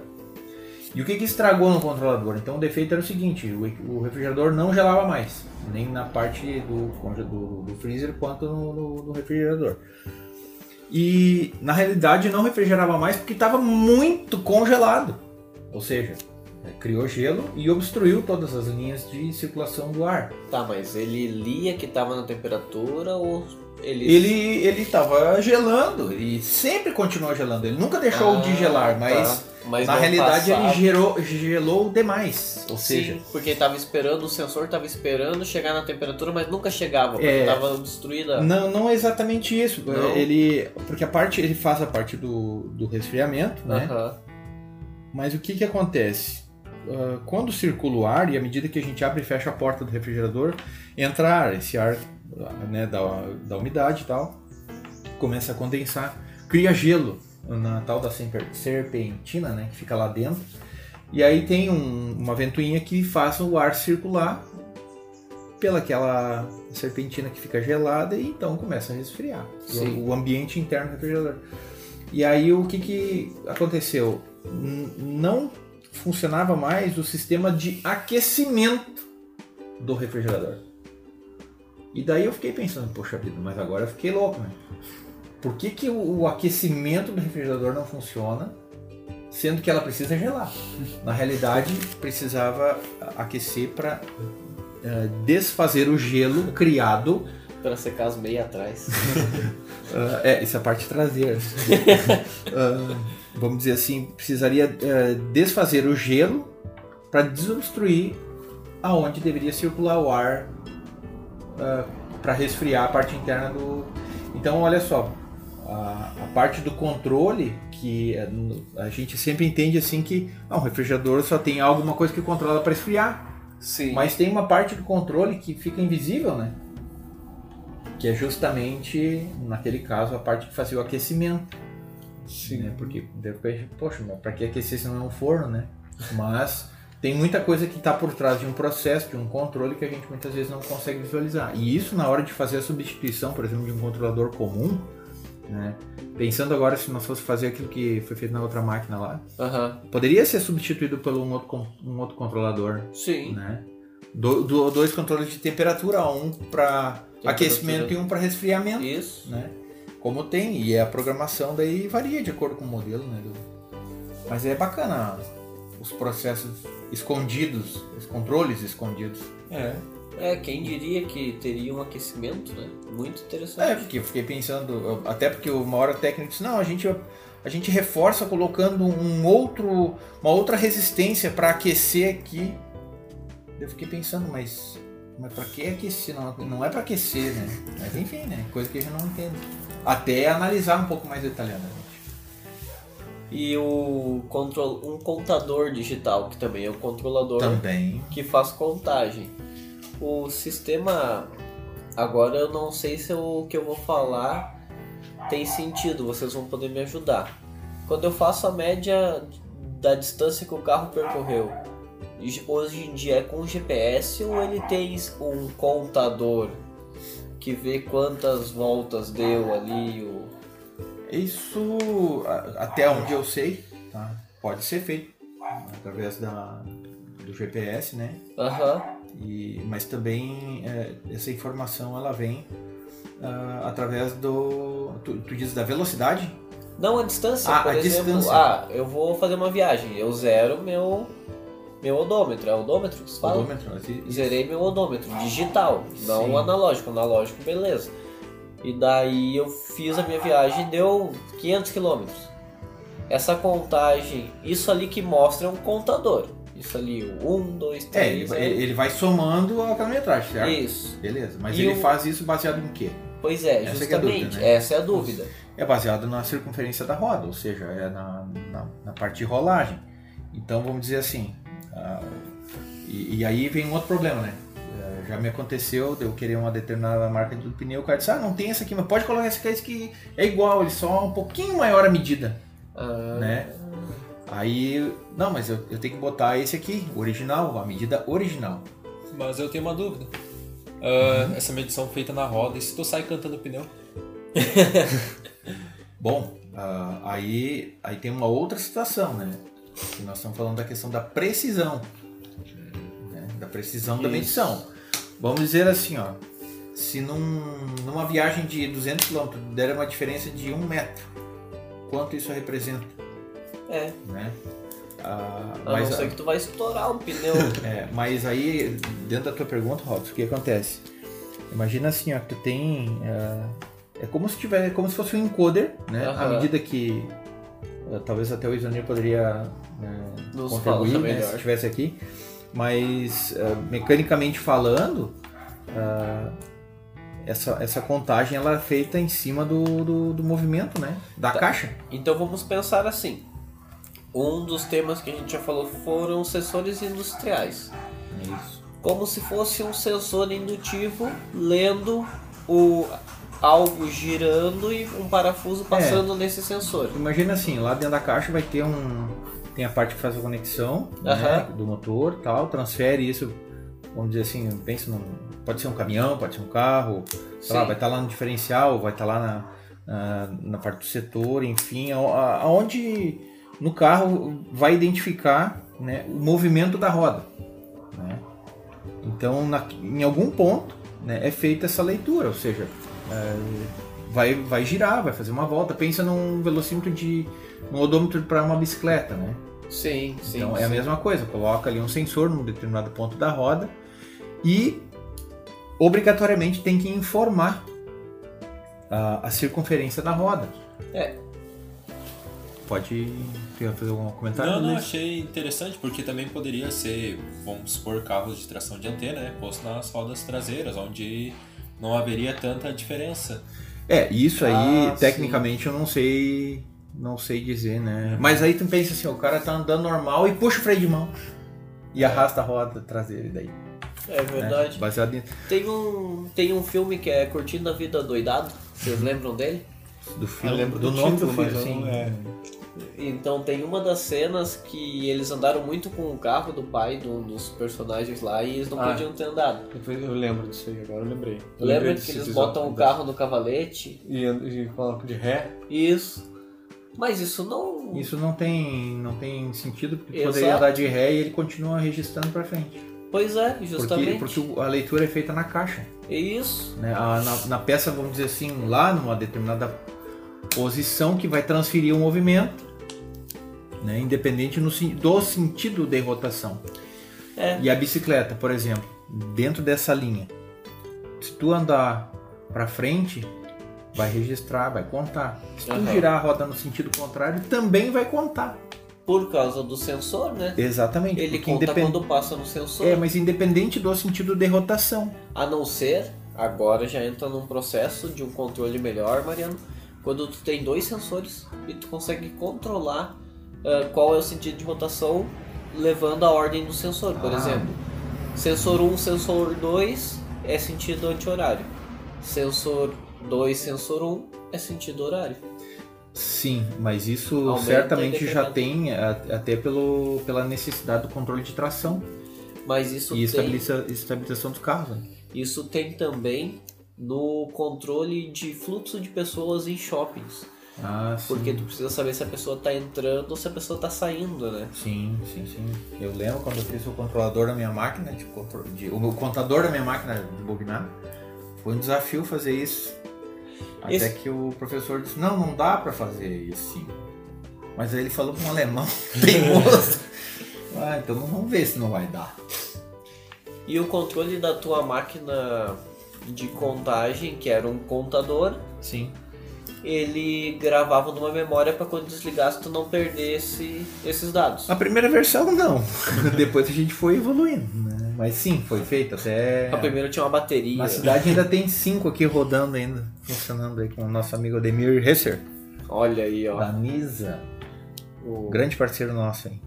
E o que, que estragou no controlador? Então o defeito era o seguinte: o, o refrigerador não gelava mais, nem na parte do, do, do freezer quanto no, no- no refrigerador. E na realidade não refrigerava mais porque estava muito congelado. Ou seja, é, criou gelo e obstruiu todas as linhas de circulação do ar. Tá, mas ele lia que tava na temperatura ou ele. Ele ele estava gelando e sempre continuou gelando. Ele nunca deixou Ah, de gelar, mas tá. Mas na realidade passava. ele gerou, gelou demais. Ou Sim, seja, porque tava esperando, o sensor tava esperando chegar na temperatura, mas nunca chegava, porque É. tava obstruída. não, não é exatamente isso. Não? Ele porque a parte ele faz a parte do, do resfriamento, né? Aham. Mas o que que acontece? Ah, quando circula o ar e à medida que a gente abre e fecha a porta do refrigerador, entra ar, esse ar né, da, da umidade e tal, começa a condensar, cria gelo na tal da serpe- serpentina, né, que fica lá dentro, e aí tem um- uma ventoinha que faz o ar circular pelaquela serpentina que fica gelada e então começa a resfriar o, o ambiente interno do refrigerador. E aí o que, que aconteceu? Não funcionava mais o sistema de aquecimento do refrigerador. E daí eu fiquei pensando, poxa vida, mas agora eu fiquei louco, né? Por que, que o, o aquecimento do refrigerador não funciona, sendo que ela precisa gelar? Na realidade, precisava aquecer para desfazer o gelo criado Pra secar as meias atrás. Ah, é, isso é a parte traseira. Ah, vamos dizer assim, precisaria eh, desfazer o gelo para desobstruir aonde deveria circular o ar para resfriar a parte interna do. Então, olha só, a, a parte do controle que no- a gente sempre entende assim que ah, um refrigerador só tem alguma coisa que controla para esfriar. Sim. Mas tem uma parte do controle que fica invisível, né? Que é justamente, naquele caso, a parte que fazia o aquecimento. Sim. Né? Porque, depois, poxa, mas pra que aquecer se não é um forno, né? Mas tem muita coisa que está por trás de um processo, de um controle que a gente muitas vezes não consegue visualizar. E isso na hora de fazer a substituição, por exemplo, de um controlador comum, né? Pensando agora se nós fosse fazer aquilo que foi feito na outra máquina lá, Aham. poderia ser substituído por um outro, um outro controlador Sim. né? Do, do- dois controles de temperatura, um para aquecimento e um para resfriamento, Isso. né? Como tem, e a programação daí varia de acordo com o modelo, né? Mas é bacana os processos escondidos, os controles escondidos. É. É, quem diria que teria um aquecimento, né? Muito É, interessante. porque eu fiquei pensando, eu- até porque uma hora o técnico disse, não, a gente, a gente reforça colocando um outro, uma outra resistência para aquecer aqui. eu fiquei pensando, mas, mas pra que aquecer? Não, não é pra aquecer, né? Mas enfim, né? Coisa que a gente não entende. Até analisar um pouco mais detalhadamente. E o control, um contador digital, que também é um controlador Também. que faz contagem. O sistema, agora eu não sei se o que eu vou falar tem sentido, vocês vão poder me ajudar. Quando eu faço a média da distância que o carro percorreu, hoje em dia é com GPS ou ele tem um contador que vê quantas voltas deu ali? Isso, até onde eu sei, tá? pode ser feito através da, do GPS, né? Aham. E, mas também é, essa informação ela vem ah, através do. Tu, tu diz da velocidade? Não a distância, Ah, por a exemplo. distância. Ah, eu vou fazer uma viagem, eu zero meu meu odômetro, é odômetro que se fala? Odômetro, assim, Zerei meu odômetro, digital, não Sim. analógico, analógico beleza. E daí eu fiz a minha viagem e deu 500 quilômetros. Essa contagem, isso ali que mostra é um contador. Isso ali, 1, 2, É, ele, 3. vai- ele vai somando a quilometragem, certo? Isso. Beleza, mas E ele o- faz isso baseado em quê? Pois é, Essa é justamente, dúvida, né? essa é a dúvida. É baseado na circunferência da roda, ou seja, é na, na, na parte de rolagem. Então vamos dizer assim. ah, e, e aí vem um outro problema, né? Já me aconteceu de eu querer uma determinada marca de pneu, o cara disse, ah, não tem essa aqui, mas pode colocar essa aqui, esse que é igual, ele só um pouquinho maior a medida, Ah, né? Aí, não, mas eu, eu tenho que botar esse aqui, o original, a medida original. Mas eu tenho uma dúvida. Ah, Uhum. Essa medição feita na roda, e se tu sai cantando pneu? Bom, ah, aí, aí tem uma outra situação, né? Que nós estamos falando da questão da precisão. né? Da precisão da Isso. medição. Vamos dizer assim, ó. Se num, numa viagem de 200 km der uma diferença de um metro, quanto isso representa? É, Né? Ah, a mas, não ser que tu vai estourar um pneu. é, mas aí, dentro da tua pergunta, Robson, o que acontece? Imagina assim, ó, que tu tem. ah, é como se tiver, como se fosse um encoder, né? À Aham. medida que. ah, talvez até o Isanir poderia né, Nos contribuir, né, se estivesse aqui. Mas, ah, mecanicamente falando, ah, essa, essa contagem ela é feita em cima do, do, do movimento, né? Da Tá. caixa. Então vamos pensar assim. Um dos temas que a gente já falou foram sensores industriais. Isso. Como se fosse um sensor indutivo lendo o algo girando e um parafuso passando nesse sensor. Imagina assim, lá dentro da caixa vai ter um. Tem a parte que faz a conexão né, do motor tal, transfere isso, vamos dizer assim, pensa num. Pode ser um caminhão, pode ser um carro, lá, vai estar lá no diferencial, vai estar lá na, na, na parte do setor, enfim, aonde no carro vai identificar né, o movimento da roda. né? Então, na- em algum ponto né, é feita essa leitura, ou seja, é, vai, vai girar, vai fazer uma volta. Pensa num velocímetro de. Um odômetro para uma bicicleta, né? Sim, sim. então é a sim. mesma coisa, coloca ali um sensor num determinado ponto da roda e obrigatoriamente tem que informar a, a circunferência da roda. É. Pode fazer algum comentário? Não, não, achei interessante, porque também poderia ser, vamos supor, carros de tração dianteira, né? Posto nas rodas traseiras, onde não haveria tanta diferença. É, isso aí, Ah, tecnicamente eu não sei. Não sei dizer, né? Mas aí tu pensa assim, o cara tá andando normal e puxa o freio de mão. E arrasta a roda traseira daí. É né? verdade. Baseado em, Tem, um, tem um filme que é Curtindo a Vida Doidado. Vocês lembram dele? do filme, Eu lembro do, do nome título, do filme, assim. é. Então tem uma das cenas que eles andaram muito com o carro do pai de um dos personagens lá e eles não Ah. podiam ter andado. Depois eu lembro disso aí, agora eu lembrei. Eu Lembra lembrei que eles botam o carro no cavalete? E, e colocam de ré. Isso. Mas isso não. Isso não tem, não tem sentido, porque Exato. poderia andar de ré e ele continua registrando pra frente. Pois é, Porque, justamente. porque o- a leitura é feita na caixa. É isso. né? A- na, na peça, vamos dizer assim, lá numa determinada posição que vai transferir o movimento, né? independente no, do sentido de rotação. É. E a bicicleta, por exemplo, dentro dessa linha, se tu andar para frente, vai registrar, vai contar. Se tu Aham. girar a roda no sentido contrário, também vai contar. Por causa do sensor, né? Exatamente. Ele conta independ- quando passa no sensor. É, mas independente do sentido de rotação. A não ser, agora já entra num processo de um controle melhor, Mariano, quando tu tem dois sensores e tu consegue controlar ah, qual é o sentido de rotação levando a ordem do sensor. Por Ah. exemplo, sensor 1, sensor 2 é sentido anti-horário. Sensor 2, sensor 1 é sentido horário. Sim, mas isso Aumenta certamente já tem até pelo, pela necessidade do controle de tração Mas isso e tem, estabiliza- estabilização dos carros. né? isso tem também no controle de fluxo de pessoas em shoppings. Ah, sim. Porque tu precisa saber se a pessoa tá entrando ou se a pessoa tá saindo, né? Sim, sim, sim. Eu lembro quando eu fiz o controlador da minha máquina, de, contro- de- o contador da minha máquina de bobinar. Foi um desafio fazer isso. Até Esse- que o professor disse, não, não dá pra fazer isso sim. Mas aí ele falou com um alemão teimoso. ah, então vamos ver se não vai dar. E o controle da tua máquina de contagem, que era um contador, Sim. ele gravava numa memória para quando desligasse tu não perdesse esses dados. A primeira versão não. Depois a gente foi evoluindo, né? Mas sim, foi feito até. A primeira tinha uma bateria. Na cidade ainda tem cinco aqui rodando ainda, funcionando aí com o nosso amigo Ademir Hesser, Olha aí, ó. da Nisa. O, Grande parceiro nosso aí.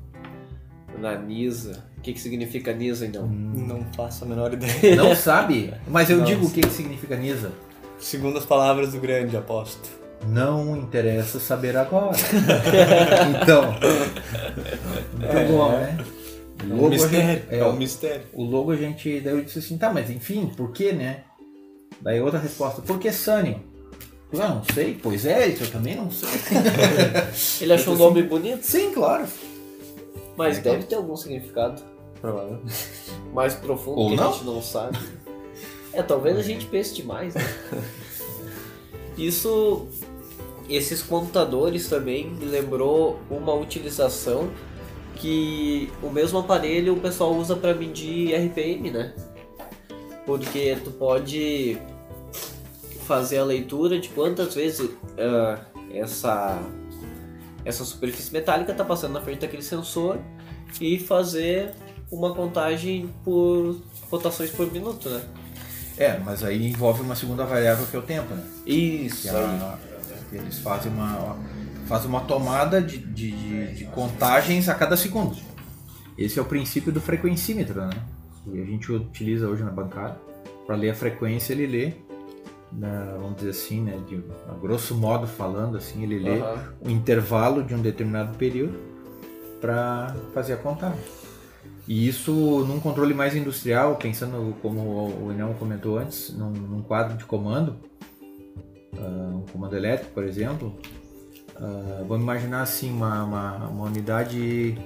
Na Nisa. O que, que significa Nisa, então? Não faço a menor ideia. Não sabe? Mas eu Não. digo o que, que significa Nisa. Segundo as palavras do grande, aposto. Não interessa saber agora. então. Muito bom, né? É O um logo, mistério. gente, É, é, um mistério. o logo a gente. Daí eu disse assim, tá, mas enfim, por que, né? Daí outra resposta, por que Sunny? Eu ah, não sei, pois é, eu também não sei. Ele achou um nome bonito, Sim, claro. mas É, deve ter algum significado Provavelmente. mais profundo Ou que não. a gente não sabe. É, talvez a gente pense demais, né? Isso, esses computadores também me lembrou uma utilização que o mesmo aparelho o pessoal usa para medir RPM, né? Porque tu pode fazer a leitura de quantas vezes ah, essa essa superfície metálica está passando na frente daquele sensor e fazer uma contagem por rotações por minuto, né? É, mas aí envolve uma segunda variável que é o tempo, né? Isso Que, a- que eles fazem uma, fazem uma tomada de, de, de- de contagens a cada segundo. Esse é o princípio do frequencímetro, né? Que a gente utiliza hoje na bancada. Para ler a frequência, ele lê, na- vamos dizer assim, né? De, a grosso modo falando, assim, ele lê Aham. o intervalo de um determinado período para fazer a contagem. E isso num controle mais industrial, pensando como o Inel comentou antes, num, num quadro de comando, ah, um comando elétrico, por exemplo, ah, vamos imaginar assim uma, uma, uma unidade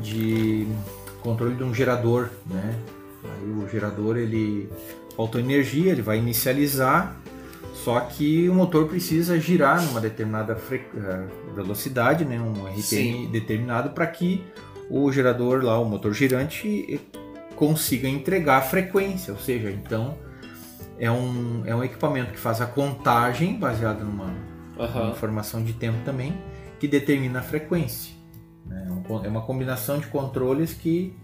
de controle de um gerador, né? Aí o gerador ele faltou energia, ele vai inicializar, só que o motor precisa girar numa determinada fre- eh, velocidade, né? Um RPM Sim. determinado para que o gerador lá, o motor girante, consiga entregar a frequência, ou seja, então é um, é um equipamento que faz a contagem baseada numa, Aham. informação de tempo também, que determina a frequência. né? É É uma combinação de controles que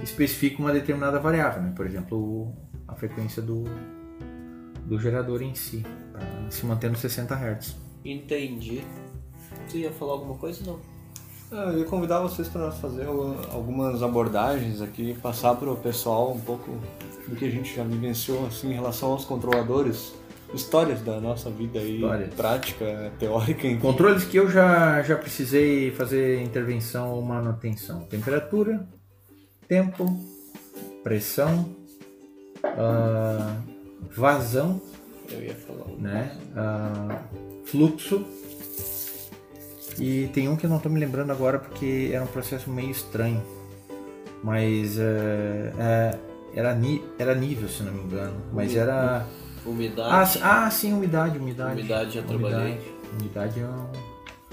especifica uma determinada variável, né? por exemplo, o- a frequência do, do gerador em si, se manter nos 60 Hz. Entendi. Tu ia falar alguma coisa? Não. Ah, Eu ia convidar vocês para nós fazer al- algumas abordagens aqui, passar para o pessoal um pouco do que a gente já vivenciou assim, em relação aos controladores, histórias da nossa vida aí, Histórias. prática, teórica, enfim. Controles que eu já, já precisei fazer intervenção ou manutenção: temperatura, tempo, pressão, ah, vazão, Eu ia falar. né? Ah, fluxo. E tem um que eu não estou me lembrando agora porque era um processo meio estranho. Mas eh, eh, era, ni- era nível, se não me engano. Mas era. Ah, Umidade. s- ah, sim, umidade, umidade. Umidade, já trabalhei. Umidade é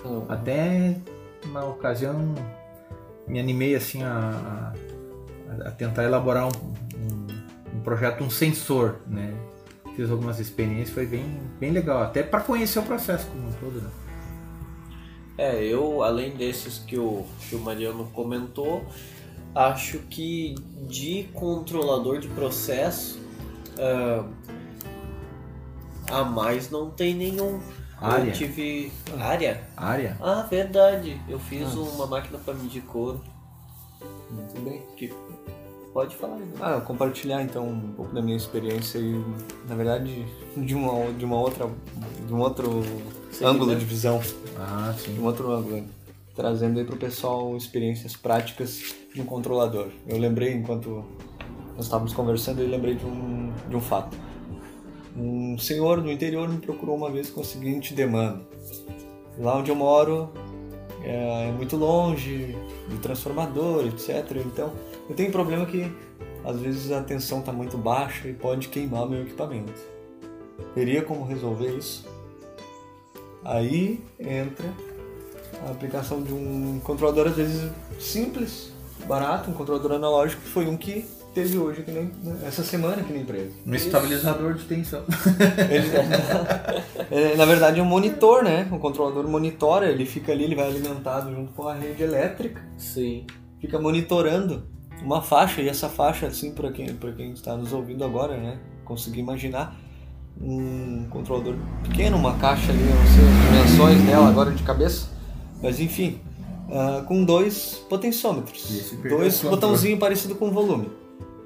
um- Até na ocasião me animei assim a, a- tentar elaborar um, um- um projeto, um sensor, né? Fiz algumas experiências, foi bem, bem legal, até para conhecer o processo como um todo. Né? É, eu, além desses que o, que o Mariano comentou, acho que de controlador de processo ah, a mais não tem nenhum. Área. Eu tive. Área? Área? Ah, verdade. Eu fiz Ah. uma máquina para medir couro. Muito bem. Que... Pode falar, né? Ah, compartilhar então um pouco da minha experiência e, na verdade, de uma, de uma outra, de um outro ângulo de visão, Ah, de sim. um outro ângulo, trazendo aí pro pessoal experiências práticas de um controlador. Eu lembrei, enquanto nós estávamos conversando, eu lembrei de um, de um fato. Um senhor do interior me procurou uma vez com a seguinte demanda. Lá onde eu moro é muito longe do transformador, etc. Então eu tenho um problema que às vezes a tensão está muito baixa e pode queimar meu equipamento. Teria como resolver isso? Aí entra a aplicação de um controlador às vezes simples, barato, um controlador analógico que foi um que teve hoje aqui na, essa semana aqui na empresa. Um estabilizador de tensão. Ele- é, na verdade é um monitor, né? O controlador monitora, ele fica ali, ele vai alimentado junto com a rede elétrica, Sim. fica monitorando uma faixa, e essa faixa, assim, para quem, pra quem está nos ouvindo agora, né? Conseguir imaginar um controlador pequeno, uma caixa ali, eu não sei as dimensões dela agora de cabeça, mas enfim, ah, com dois potenciômetros, dois botãozinhos parecido com volume.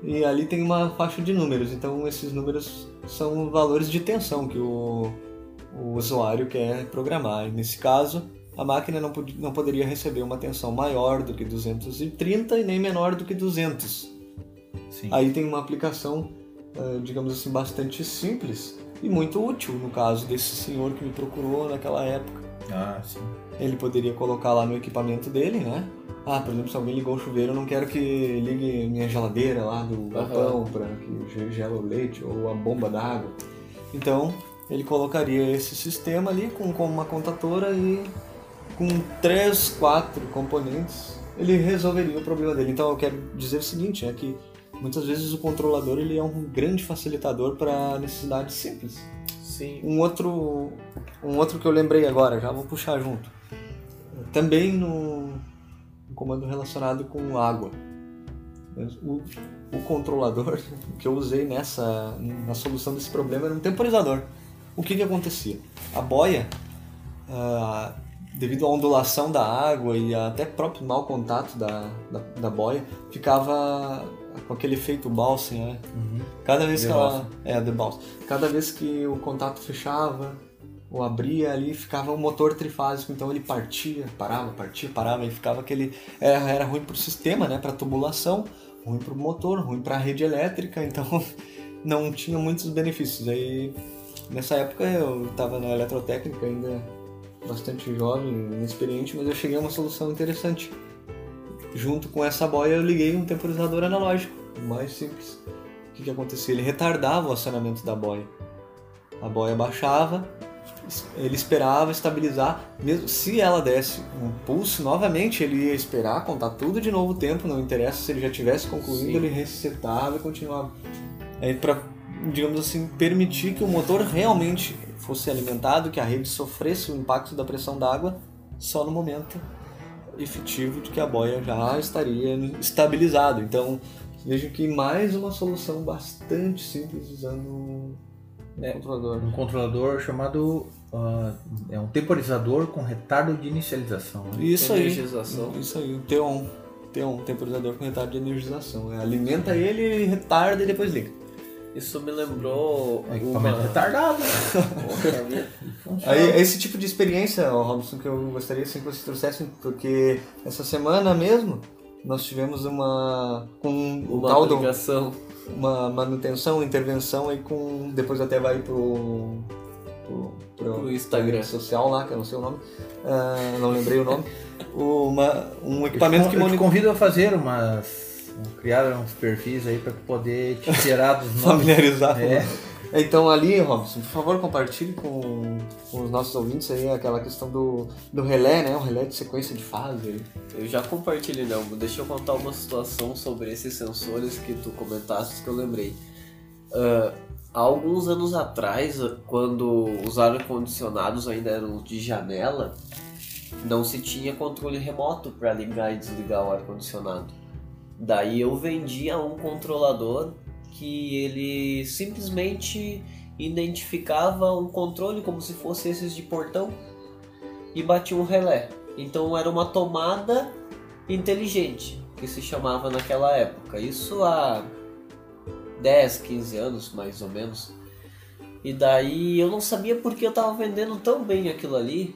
E ali tem uma faixa de números, então esses números são valores de tensão que o, o usuário quer programar. E nesse caso, a máquina não, pod- não poderia receber uma tensão maior do que 230 e nem menor do que 200. Sim. Aí tem uma aplicação, eh, digamos assim, bastante simples e muito útil no caso desse senhor que me procurou naquela época. Ah, sim. Ele poderia colocar lá no equipamento dele, né? Ah, por exemplo, se alguém ligou o chuveiro, eu não quero que ligue minha geladeira lá do galpão para que gela o leite ou a bomba d'água. Então, ele colocaria esse sistema ali com, com uma contatora e com três, quatro componentes, ele resolveria o problema dele. Então, eu quero dizer o seguinte, é que muitas vezes o controlador ele é um grande facilitador para necessidades simples. Sim. Um outro, um outro que eu lembrei agora, já vou puxar junto. Também no, no comando relacionado com água. O, o controlador que eu usei nessa na solução desse problema era um temporizador. O que que acontecia? A boia, ah, devido à ondulação da água e até próprio mau contato da, da, da boia, ficava com aquele efeito balsam, né? Cada vez The que ela. É, The Bounce. Cada vez que o contato fechava ou abria ali, ficava um motor trifásico, então ele partia, parava, partia, parava, e ficava aquele. Era, era ruim pro sistema, né? Pra tubulação, ruim pro motor, ruim pra rede elétrica, então não tinha muitos benefícios. Aí nessa época eu estava na eletrotécnica ainda bastante jovem, inexperiente, mas eu cheguei a uma solução interessante. Junto com essa boia eu liguei um temporizador analógico, mais simples. O que, que acontecia? Ele retardava o acionamento da boia. A boia baixava, ele esperava estabilizar, mesmo se ela desse um pulso novamente, ele ia esperar, contar tudo de novo o tempo, não interessa se ele já tivesse concluído, Sim. ele resetava e continuava. Aí para, digamos assim, permitir que o motor realmente fosse alimentado, que a rede sofresse o impacto da pressão d'água só no momento efetivo de que a boia já estaria estabilizado. Então, vejam que mais uma solução bastante simples usando É. controlador. Um controlador chamado. ah, é um temporizador com retardo de inicialização. né? Isso aí. Energização. Isso aí, o T1. T1, temporizador com retardo de energização. É, Alimenta ele, ele retarda e depois liga. Isso me lembrou É equipamento uma... retardado. né? Aí, é esse tipo de experiência, Robson, que eu gostaria assim, que vocês trouxessem, porque essa semana mesmo nós tivemos uma. com um Uma aplicação. uma manutenção, intervenção aí com. Depois até vai pro. pro, pro, Pro Instagram. social lá, que eu não sei o nome. ah, não lembrei o nome. Uma, um equipamento eu, que te- eu te convido a fazer umas. criar uns perfis aí para poder te tirar dos nomes. Familiarizar. É. Então ali, Robson, por favor, compartilhe com, com os nossos ouvintes aí aquela questão do, do relé, né? O relé de sequência de fase. Eu já compartilhei, não. Deixa eu contar uma situação sobre esses sensores que tu comentaste que eu lembrei. Ah, há alguns anos atrás, quando os ar-condicionados ainda eram de janela, não se tinha controle remoto para ligar e desligar o ar-condicionado. Daí eu vendia um controlador que ele simplesmente identificava um controle como se fosse esses de portão e batia um relé. Então era uma tomada inteligente que se chamava naquela época. Isso há 10, 15 anos mais ou menos. E daí eu não sabia porque eu estava vendendo tão bem aquilo ali.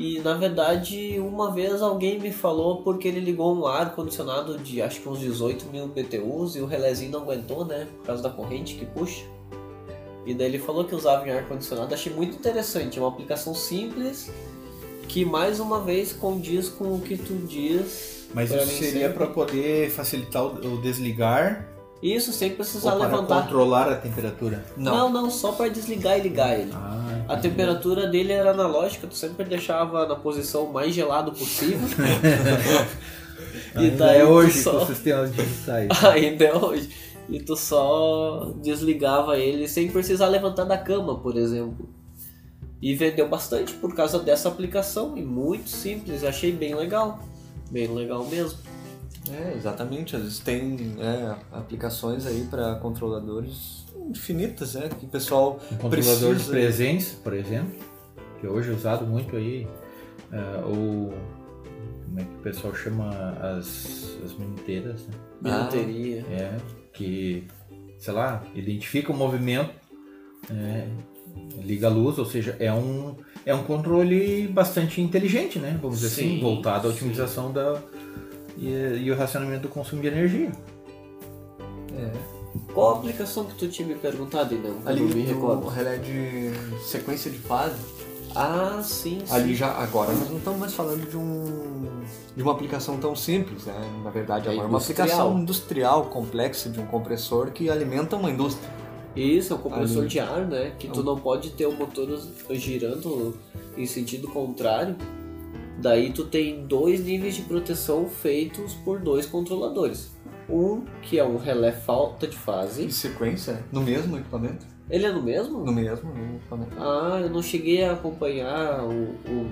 E na verdade, uma vez alguém me falou porque ele ligou um ar condicionado de acho que uns 18 mil BTUs e o relézinho não aguentou, né? Por causa da corrente que puxa. E daí ele falou que usava em ar condicionado. Achei muito interessante. É uma aplicação simples que mais uma vez condiz com o que tu diz. Mas isso seria para poder facilitar o desligar Isso sem precisar ou para levantar. controlar a temperatura? Não, não, só para desligar e ligar ele. Ah, A temperatura dele era analógica, tu sempre deixava na posição mais gelado possível. e ainda daí é hoje só... com sistemas digitais. Ainda é hoje. E tu só desligava ele sem precisar levantar da cama, por exemplo. E vendeu bastante por causa dessa aplicação. E muito simples, achei bem legal. Bem legal mesmo. É, exatamente. Às vezes tem é, aplicações aí para controladores infinitas, né? Que o pessoal Um controlador de precisa. presença, por exemplo, que hoje é usado muito aí, eh, ou como é que o pessoal chama as, as minuteiras, né? Bilheteria. É, que, sei lá, identifica o movimento, é, liga a luz, ou seja, é um, é um controle bastante inteligente, né? Vamos dizer assim, Sim, voltado à sim. otimização da, e, e o racionamento do consumo de energia. É. Qual a aplicação que tu tinha me perguntado, ainda? Ali me recordo. relé de sequência de fase, Ah, sim, sim. ali já agora nós não estamos mais falando de um de uma aplicação tão simples, né? Na verdade, É agora é uma industrial. aplicação industrial complexa de um compressor que alimenta uma indústria. Isso, é um compressor Ali. de ar, né? Que tu Então- não pode ter o motor girando em sentido contrário. Daí tu tem dois níveis de proteção feitos por dois controladores. Um que é um relé falta de E fase. sequência no mesmo equipamento? Ele é no mesmo? No mesmo, no equipamento. Ah, eu não cheguei a acompanhar o, o,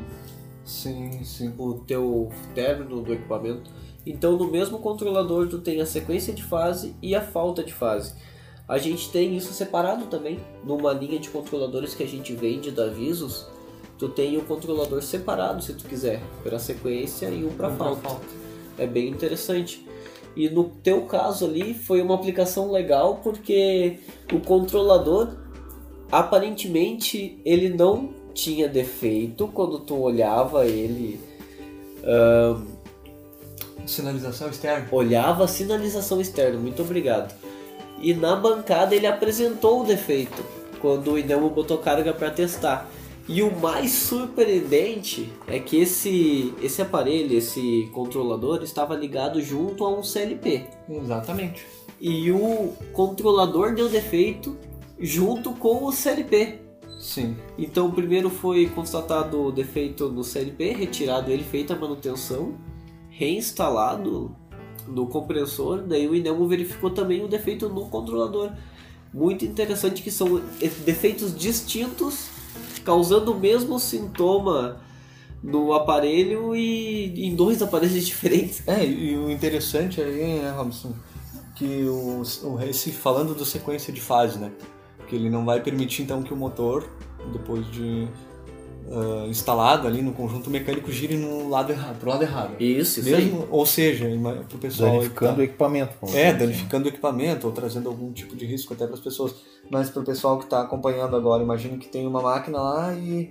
Sim, sim. o teu término do equipamento. Então no mesmo controlador tu tem a sequência de fase e a falta de fase. A gente tem isso separado também. Numa linha de controladores que a gente vende da Visos, tu tem o controlador separado se tu quiser, para sequência e um para Um pra falta. É bem interessante. E no teu caso ali foi uma aplicação legal porque o controlador aparentemente ele não tinha defeito quando tu olhava ele Sinalização externa. olhava a sinalização externa, muito obrigado. E na bancada ele apresentou o defeito quando o Inamo botou carga para testar. E o mais surpreendente é que esse, esse aparelho, esse controlador, estava ligado junto a um CLP. Exatamente. E o controlador deu defeito junto com o CLP. Sim. Então, primeiro foi constatado o defeito no CLP, retirado ele, feita a manutenção, reinstalado no compressor, daí o Inemo verificou também o defeito no controlador. Muito interessante que são defeitos distintos, causando o mesmo sintoma no aparelho e em dois aparelhos diferentes. É, e o interessante aí, né, Robson, que o, o, esse, falando do sequência de fase, né? Que ele não vai permitir então que o motor, depois de ah, instalado ali no conjunto mecânico, gire no lado errado, pro lado errado. Isso, isso aí. Mesmo, ou seja, pro pessoal Danificando que o equipamento. É, assim. danificando o equipamento ou trazendo algum tipo de risco até para as pessoas. Mas para o pessoal que está acompanhando agora, imagine que tem uma máquina lá e,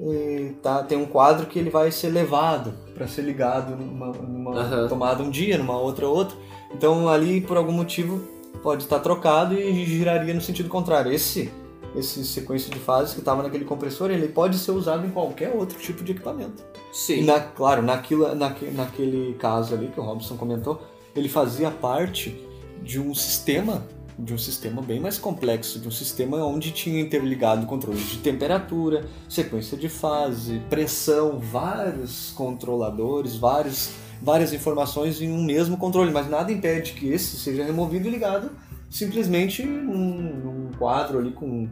e tá, tem um quadro que ele vai ser levado para ser ligado numa, numa Aham. tomada um dia, numa outra outra. Então ali por algum motivo pode estar trocado e giraria no sentido contrário. Esse esse sequência de fases que estava naquele compressor, ele pode ser usado em qualquer outro tipo de equipamento. Sim. na, claro, naquilo, naque, naquele caso ali que o Robson comentou, ele fazia parte de um sistema, de um sistema bem mais complexo, de um sistema onde tinha interligado controles de temperatura, sequência de fase, pressão, vários controladores, vários, várias informações em um mesmo controle, mas nada impede que esse seja removido e ligado simplesmente num, num quadro ali com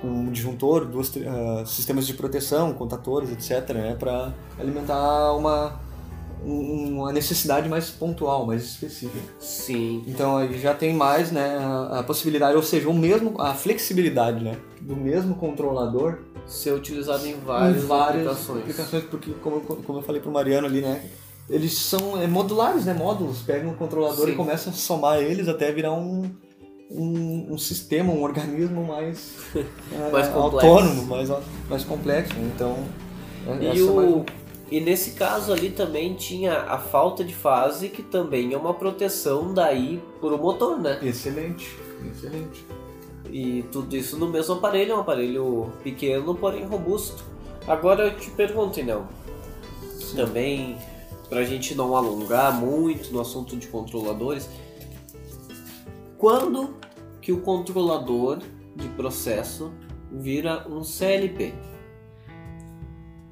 com um disjuntor, duas, uh, sistemas de proteção, contatores, etc, né, para alimentar uma uma necessidade mais pontual, mais específica. Sim. Então aí já tem mais, né, a, a possibilidade, ou seja, o mesmo, a flexibilidade, né, do mesmo controlador ser utilizado em várias, em várias aplicações. aplicações, porque como, como eu falei pro Mariano ali, né, eles são é, modulares, né, módulos, pegam um controlador Sim. e começam a somar eles até virar um um, um sistema, um organismo mais, é, Mais autônomo, mais, mais complexo. Então, é- E, é mais o, e nesse caso ali também tinha a falta de fase, que também é uma proteção daí pro motor, né? Excelente, excelente. E tudo isso no mesmo aparelho, um aparelho pequeno, porém robusto. Agora eu te pergunto, Inel, também pra gente não alongar muito no assunto de controladores, quando que o controlador de processo vira um CLP?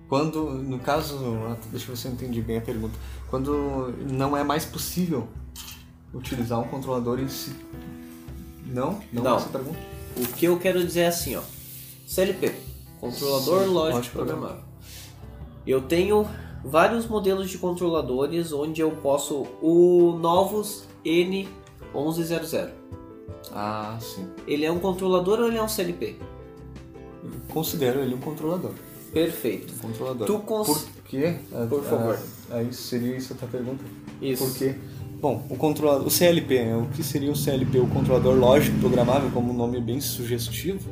Quando, no caso, deixa eu ver se eu entendi bem a pergunta. Quando não é mais possível utilizar um controlador em si. Não? Não, Não. é essa a pergunta? O que eu quero dizer é assim, ó. CLP, controlador Sim, lógico lógico programável. Eu tenho vários modelos de controladores onde eu posso o novos N1100. Ah, sim. Ele é um controlador ou ele é um CLP? Considero ele um controlador. Perfeito. Um controlador. Tu cons- Por quê? Ah, Por ah, favor. Aí seria isso a tua pergunta? Isso. Por quê? Bom, o, controlador, o CLP, né? o que seria o CLP? O controlador lógico programável, como um nome bem sugestivo,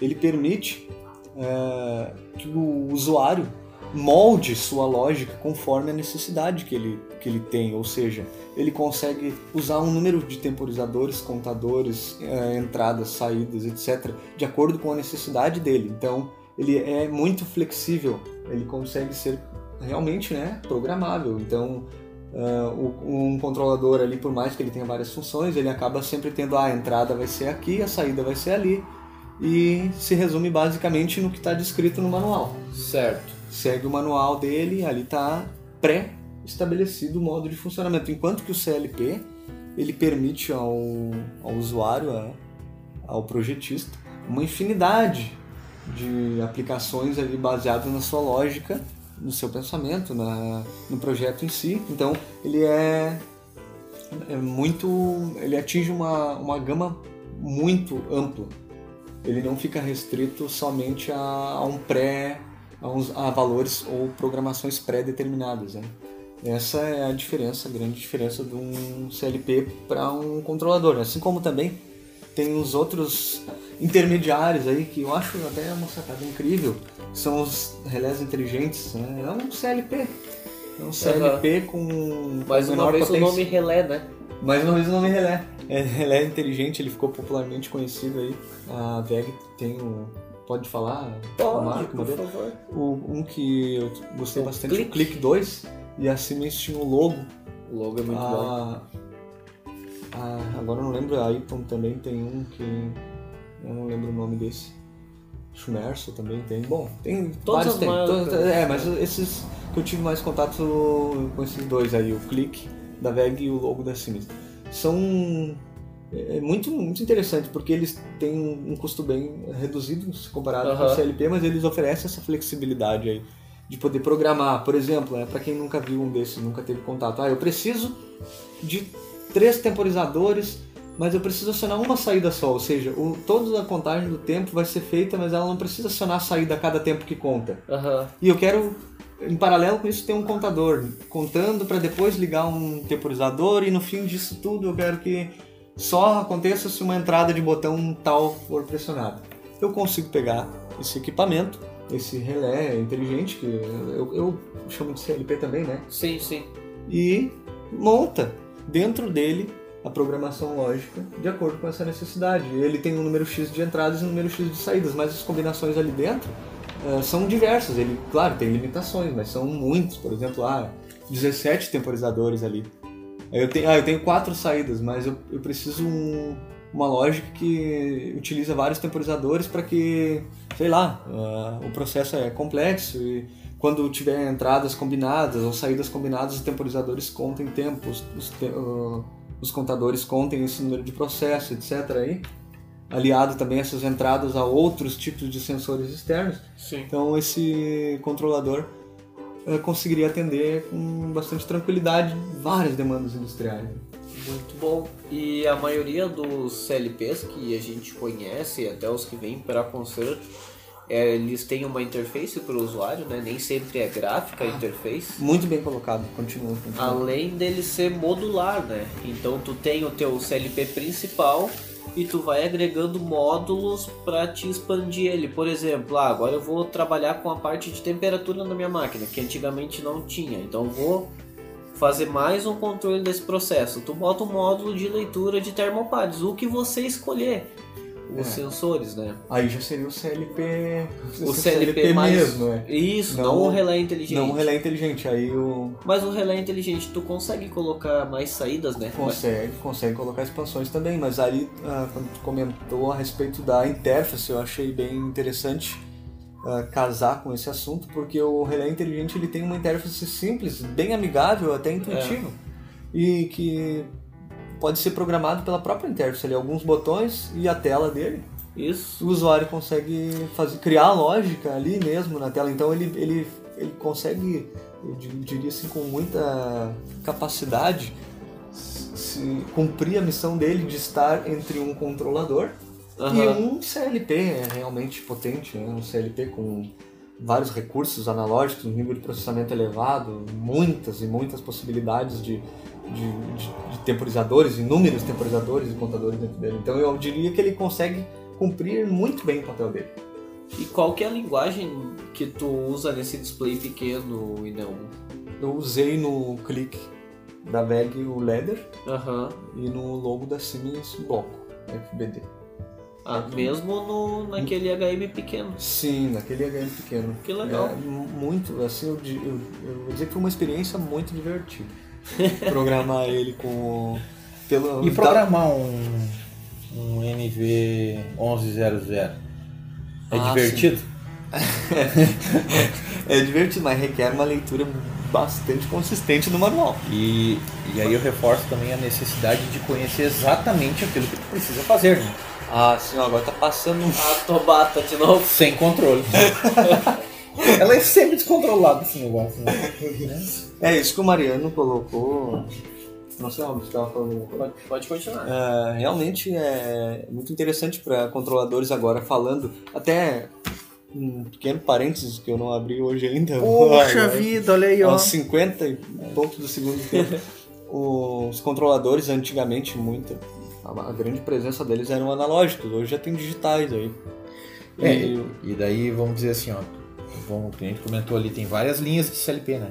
ele permite é, que o usuário molde sua lógica conforme a necessidade que ele, que ele tem, ou seja, ele consegue usar um número de temporizadores, contadores, é, entradas, saídas, etc., de acordo com a necessidade dele. Então, ele é muito flexível, ele consegue ser realmente né, programável. Então, o- um controlador ali, por mais que ele tenha várias funções, ele acaba sempre tendo ah, a entrada vai ser aqui, a saída vai ser ali, e se resume basicamente no que está descrito no manual. Certo. Segue o manual dele, ali está pré-estabelecido o modo de funcionamento, enquanto que o CLP ele permite ao, ao usuário, a- ao projetista, uma infinidade de aplicações ali baseadas na sua lógica, no seu pensamento, na, no projeto em si. Então ele é, é muito, ele atinge uma, uma gama muito ampla. Ele não fica restrito somente a, a um pré, a, uns- a valores ou programações pré-determinadas. Né? Essa é a diferença, a grande diferença de um CLP para um controlador. Assim como também tem os outros intermediários aí que eu acho até uma sacada incrível, que são os relés inteligentes. Né? É um CLP. É um CLP com Mais uma vez potência. o nome relé, né? Mais uma vez o nome relé. É, relé inteligente, ele ficou popularmente conhecido aí. A VEG tem um. Pode falar? a marca, por modelo? favor. O, um que eu gostei O bastante, Click. o Click 2. E a Siemens tinha o logo. O logo é muito bom. a, a- agora eu não lembro, a Ipton também tem um que. Eu não lembro o nome desse. Schmerso também tem. Bom, tem Todas vários tem. Todas- é, mas esses que eu tive mais contato com esses dois aí, o Click da VEG e o logo da Siemens. São é, muito, muito interessantes, porque eles têm um custo bem reduzido se comparado com o. CLP, mas eles oferecem essa flexibilidade aí de poder programar. Por exemplo, né, para quem nunca viu um desses, nunca teve contato, ah, eu preciso de três temporizadores, mas eu preciso acionar uma saída só, ou seja, o, toda a contagem do tempo vai ser feita, mas ela não precisa acionar a saída a cada tempo que conta. Aham. E eu quero, em paralelo com isso, ter um contador contando para depois ligar um temporizador e no fim disso tudo eu quero que só aconteça se uma entrada de botão tal for pressionada. Eu consigo pegar esse equipamento, esse relé inteligente, que eu, eu chamo de CLP também, né? Sim, sim. e monta dentro dele a programação lógica de acordo com essa necessidade. Ele tem um número X de entradas e um número X de saídas, mas as combinações ali dentro eh, são diversas. Ele, claro, tem limitações, mas são muitos. Por exemplo, ah, 17 temporizadores ali. Eu tenho, ah, eu tenho quatro saídas, mas eu, eu preciso um- uma lógica que utiliza vários temporizadores para que, sei lá, ah, o processo é complexo e quando tiver entradas combinadas ou saídas combinadas, os temporizadores contem tempo, os, os, te- ah, os contadores contem esse número de processo, etc. Aí, aliado também essas entradas a outros tipos de sensores externos. Sim. Então esse controlador eh, conseguiria atender com bastante tranquilidade várias demandas industriais. Muito bom. E a maioria dos CLPs que a gente conhece, até os que vêm para conserto, é, eles têm uma interface para o usuário, né? Nem sempre é gráfica a interface. Muito bem colocado, continua. continua. Além dele ser modular, né? Então tu tem o teu CLP principal e tu vai agregando módulos para te expandir ele. Por exemplo, ah, agora eu vou trabalhar com a parte de temperatura na minha máquina, que antigamente não tinha. Então eu vou fazer mais um controle desse processo. Tu bota um módulo de leitura de termopares, o que você escolher. Os É. sensores, né? Aí já seria o CLP, O CLP, mais... mesmo, né? Isso, não, Não- o relé inteligente. Não o relé inteligente, aí o Mas o relé inteligente, tu consegue colocar mais saídas, né? consegue, consegue colocar expansões também, mas aí ah, quando tu comentou a respeito da interface, eu achei bem interessante ah, casar com esse assunto, porque o relé inteligente ele tem uma interface simples, bem amigável, até intuitiva, e que pode ser programado pela própria interface, ali, alguns botões e a tela dele. Isso. o usuário consegue fazer, criar a lógica ali mesmo na tela. Então ele, ele, ele consegue, eu di- diria assim, com muita capacidade, se, cumprir a missão dele de estar entre um controlador e Aham. um CLP é realmente potente, né? um CLP com vários recursos analógicos, um nível de processamento elevado, muitas e muitas possibilidades de, de, de- de temporizadores, inúmeros temporizadores e contadores dentro dele. Então eu diria que ele consegue cumprir muito bem o papel dele. E qual que é a linguagem que tu usa nesse display pequeno, Inão? Eu usei no clique da VEG o Leather Aham. e no logo da Siemens o bloco, FBD. Ah, mesmo no, naquele HM pequeno. Sim, naquele HM pequeno. Que legal. É, mu- muito, assim, eu, eu, eu vou dizer que foi uma experiência muito divertida. Programar ele com. Pelo, E programar um, um NV1100 é Ah, divertido? É divertido, mas requer uma leitura bastante consistente do manual. E, e aí eu reforço também a necessidade de conhecer exatamente aquilo que tu precisa fazer, né? Ah, sim, agora tá passando um. A Tobata de novo. Sem controle. Ela é sempre descontrolada esse negócio, né? É isso que o Mariano colocou. Não sei onde estava falando. Pode, pode continuar. É, realmente é muito interessante para controladores agora falando. Até um pequeno parênteses que eu não abri hoje ainda. Poxa vida, olha aí, ó. Aos 50 e poucos do segundo tempo. Os controladores antigamente, muito, a, a grande presença deles eram analógicos, hoje já tem digitais aí. É, E- e daí vamos dizer assim, ó. Vamos, o cliente comentou ali, tem várias linhas de CLP, né?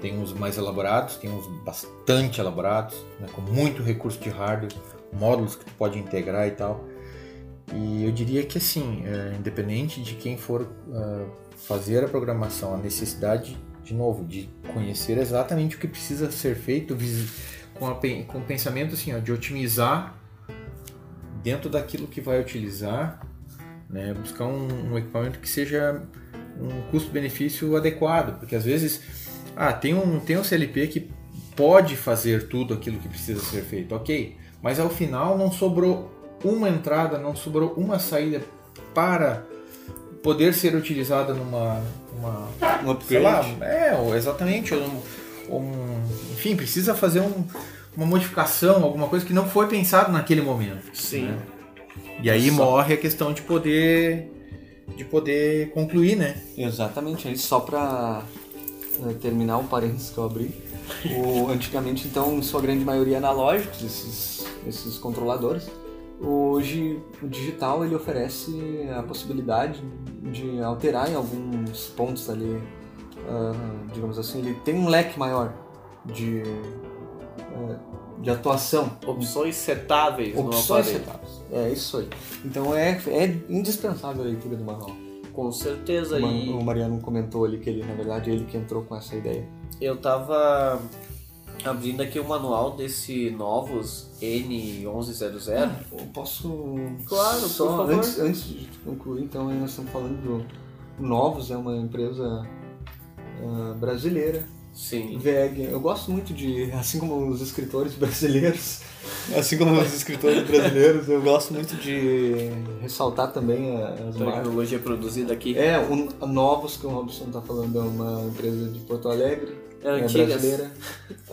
Tem uns mais elaborados, tem uns bastante elaborados, né? com muito recurso de hardware, módulos que tu pode integrar e tal. E eu diria que assim, é, independente de quem for ah, fazer a programação, a necessidade, de novo, de conhecer exatamente o que precisa ser feito com, a com o pensamento assim, ó, de otimizar dentro daquilo que vai utilizar, né, buscar um, um equipamento que seja um custo-benefício adequado, porque às vezes ah, tem um tem um CLP que pode fazer tudo aquilo que precisa ser feito, ok, mas ao final não sobrou uma entrada, não sobrou uma saída para poder ser utilizada numa uma, Um sei lá, upgrade. é, exatamente, um, um- enfim, precisa fazer um- uma modificação, alguma coisa que não foi pensado naquele momento. Sim. né? E aí Só- morre a questão de poder de poder concluir, né? Exatamente, aí só para terminar o parênteses que eu abri. O, antigamente, então, em sua grande maioria analógicos, esses, esses controladores. Hoje, o digital ele oferece a possibilidade de alterar em alguns pontos ali, ah, digamos assim, ele tem um leque maior de, ah, de atuação Opções setáveis opções setáveis. É isso aí. Então é, é indispensável a leitura do manual. Com certeza. O, E o Mariano comentou ali que ele, na verdade, ele que entrou com essa ideia. eu tava abrindo aqui o manual desse novos N1100. Eu posso. Claro, por só favor. Antes, antes de concluir, então, nós estamos falando do Novos, é uma empresa ah, brasileira Sim. VEG. Eu gosto muito de, assim como os escritores brasileiros, assim como os escritores brasileiros, eu gosto muito de ressaltar também a- marcas. Tecnologia produzida aqui. É, o a Novos, que o Robson tá falando, é uma empresa de Porto Alegre, É é brasileira.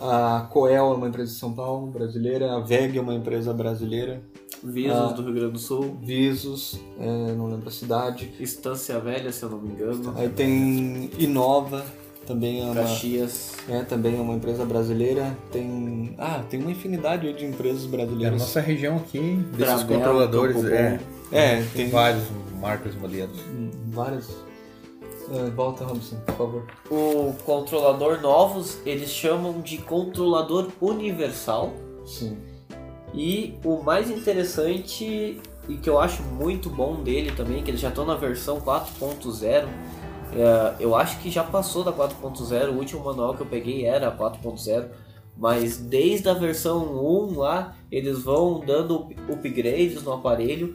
A Coel é uma empresa de São Paulo, brasileira. A VEG é uma empresa brasileira. Visos Ah. do Rio Grande do Sul. Visos, é, não lembro a cidade. Estância Velha, se eu não me engano. Aí tem Inova, também é uma, Caxias. é, também é uma empresa brasileira. Tem, ah, tem uma infinidade de empresas É a brasileiras. nossa região aqui, desses controladores, é, É, tem tem vários marcas modelos. várias. É, volta, Robson, por favor. O controlador novos, eles chamam de controlador universal. Sim. E o mais interessante e que eu acho muito bom dele também, que eles já estão na versão 4.0. é, eu acho que já passou da 4.0, o último manual que eu peguei era a 4.0. Mas desde a versão 1 lá, eles vão dando up- upgrades no aparelho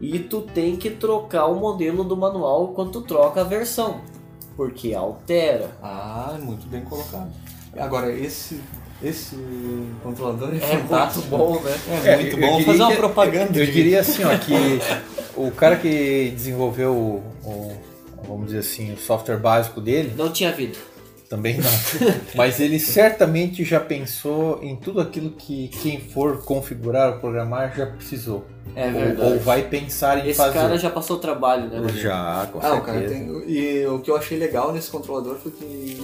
e tu tem que trocar o modelo do manual quando tu troca a versão, porque altera. Ah, muito bem colocado. Agora, esse, esse controlador é, É fantástico. muito bom, né? É, É, muito eu bom. Vou fazer uma propaganda. Eu de- diria assim, ó, que o cara que desenvolveu o, o- vamos dizer assim, o software básico dele, Não tinha vida. também não. Mas ele certamente já pensou em tudo aquilo que quem for configurar ou programar já precisou. É Ou- verdade. Ou, vai pensar em Esse fazer. cara já passou trabalho, né? Já, com Ah, o cara tem. E o que eu achei legal nesse controlador foi que